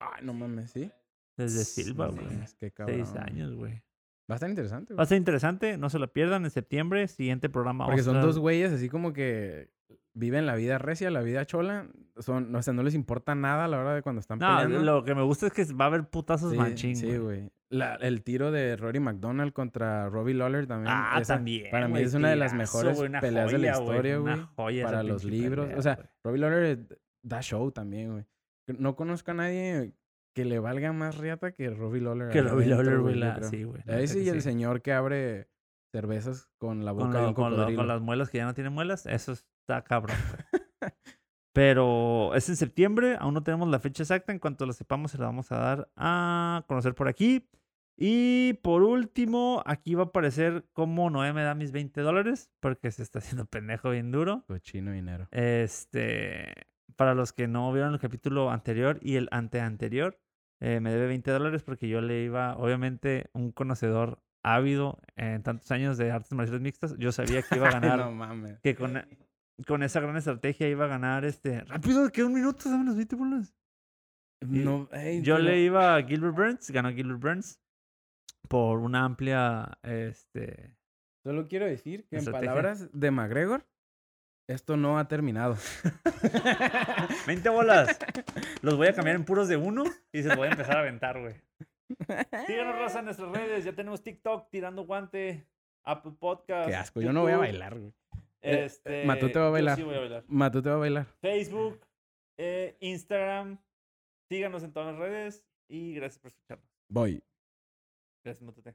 Ay, no mames, ¿sí?
Desde Silva, güey.
cabrón.
Seis años, güey.
Va a estar interesante,
Va
güey.
a ser interesante, no se lo pierdan en septiembre, siguiente programa.
Porque son
estar-
dos güeyes así como que viven la vida recia, la vida chola. Son, o sea, no les importa nada a la hora de cuando están
No,
peleando.
lo que me gusta es que va a haber putazos
Sí,
machín,
Sí,
güey.
El tiro de Rory McDonald contra Robbie Lawler también.
Ah,
esa-
también.
Para mí es una de las mejores peleas de la historia, güey. Para los libros.
pelea,
o sea,
güey.
Robbie Lawler da show también, güey. No conozco a nadie que le valga más riata que Robbie Lawler.
que Robbie Lawler, güey, sí, güey.
ese y el señor que abre cervezas con la boca
con,
de un
con lo- con las muelas que ya no tienen muelas, eso está cabrón. Pero es en septiembre, aún no tenemos la fecha exacta. En cuanto lo sepamos, se la vamos a dar a conocer por aquí. Y por último, aquí va a aparecer cómo Noé me da mis 20 dólares, porque se está haciendo pendejo bien duro.
Cochino dinero.
Este, para los que no vieron el capítulo anterior y el anteanterior, eh, me debe 20 dólares porque yo le iba, obviamente, un conocedor ávido en tantos años de artes marciales mixtas. Yo sabía que iba a ganar,
no mames.
que con, con esa gran estrategia iba a ganar este. Rápido, queda un minuto, dame los 20 bolas.
No,
Yo
pero-
le iba a Gilbert Burns, ganó Gilbert Burns por una amplia, este.
Solo quiero decir que en palabras de McGregor, esto no ha terminado.
20 bolas. Los voy a cambiar en puros de uno y se los voy a empezar a aventar, güey. Síganos, raza, en nuestras redes. Ya tenemos TikTok, Tirando Guante, Apple Podcast.
Qué asco, yo no voy a bailar, güey.
Este,
Matute va a
yo
bailar.
sí voy a bailar.
Matú te va a bailar.
Facebook, eh, Instagram. Síganos en todas las redes y gracias por escucharnos.
Voy.
Gracias, Matute.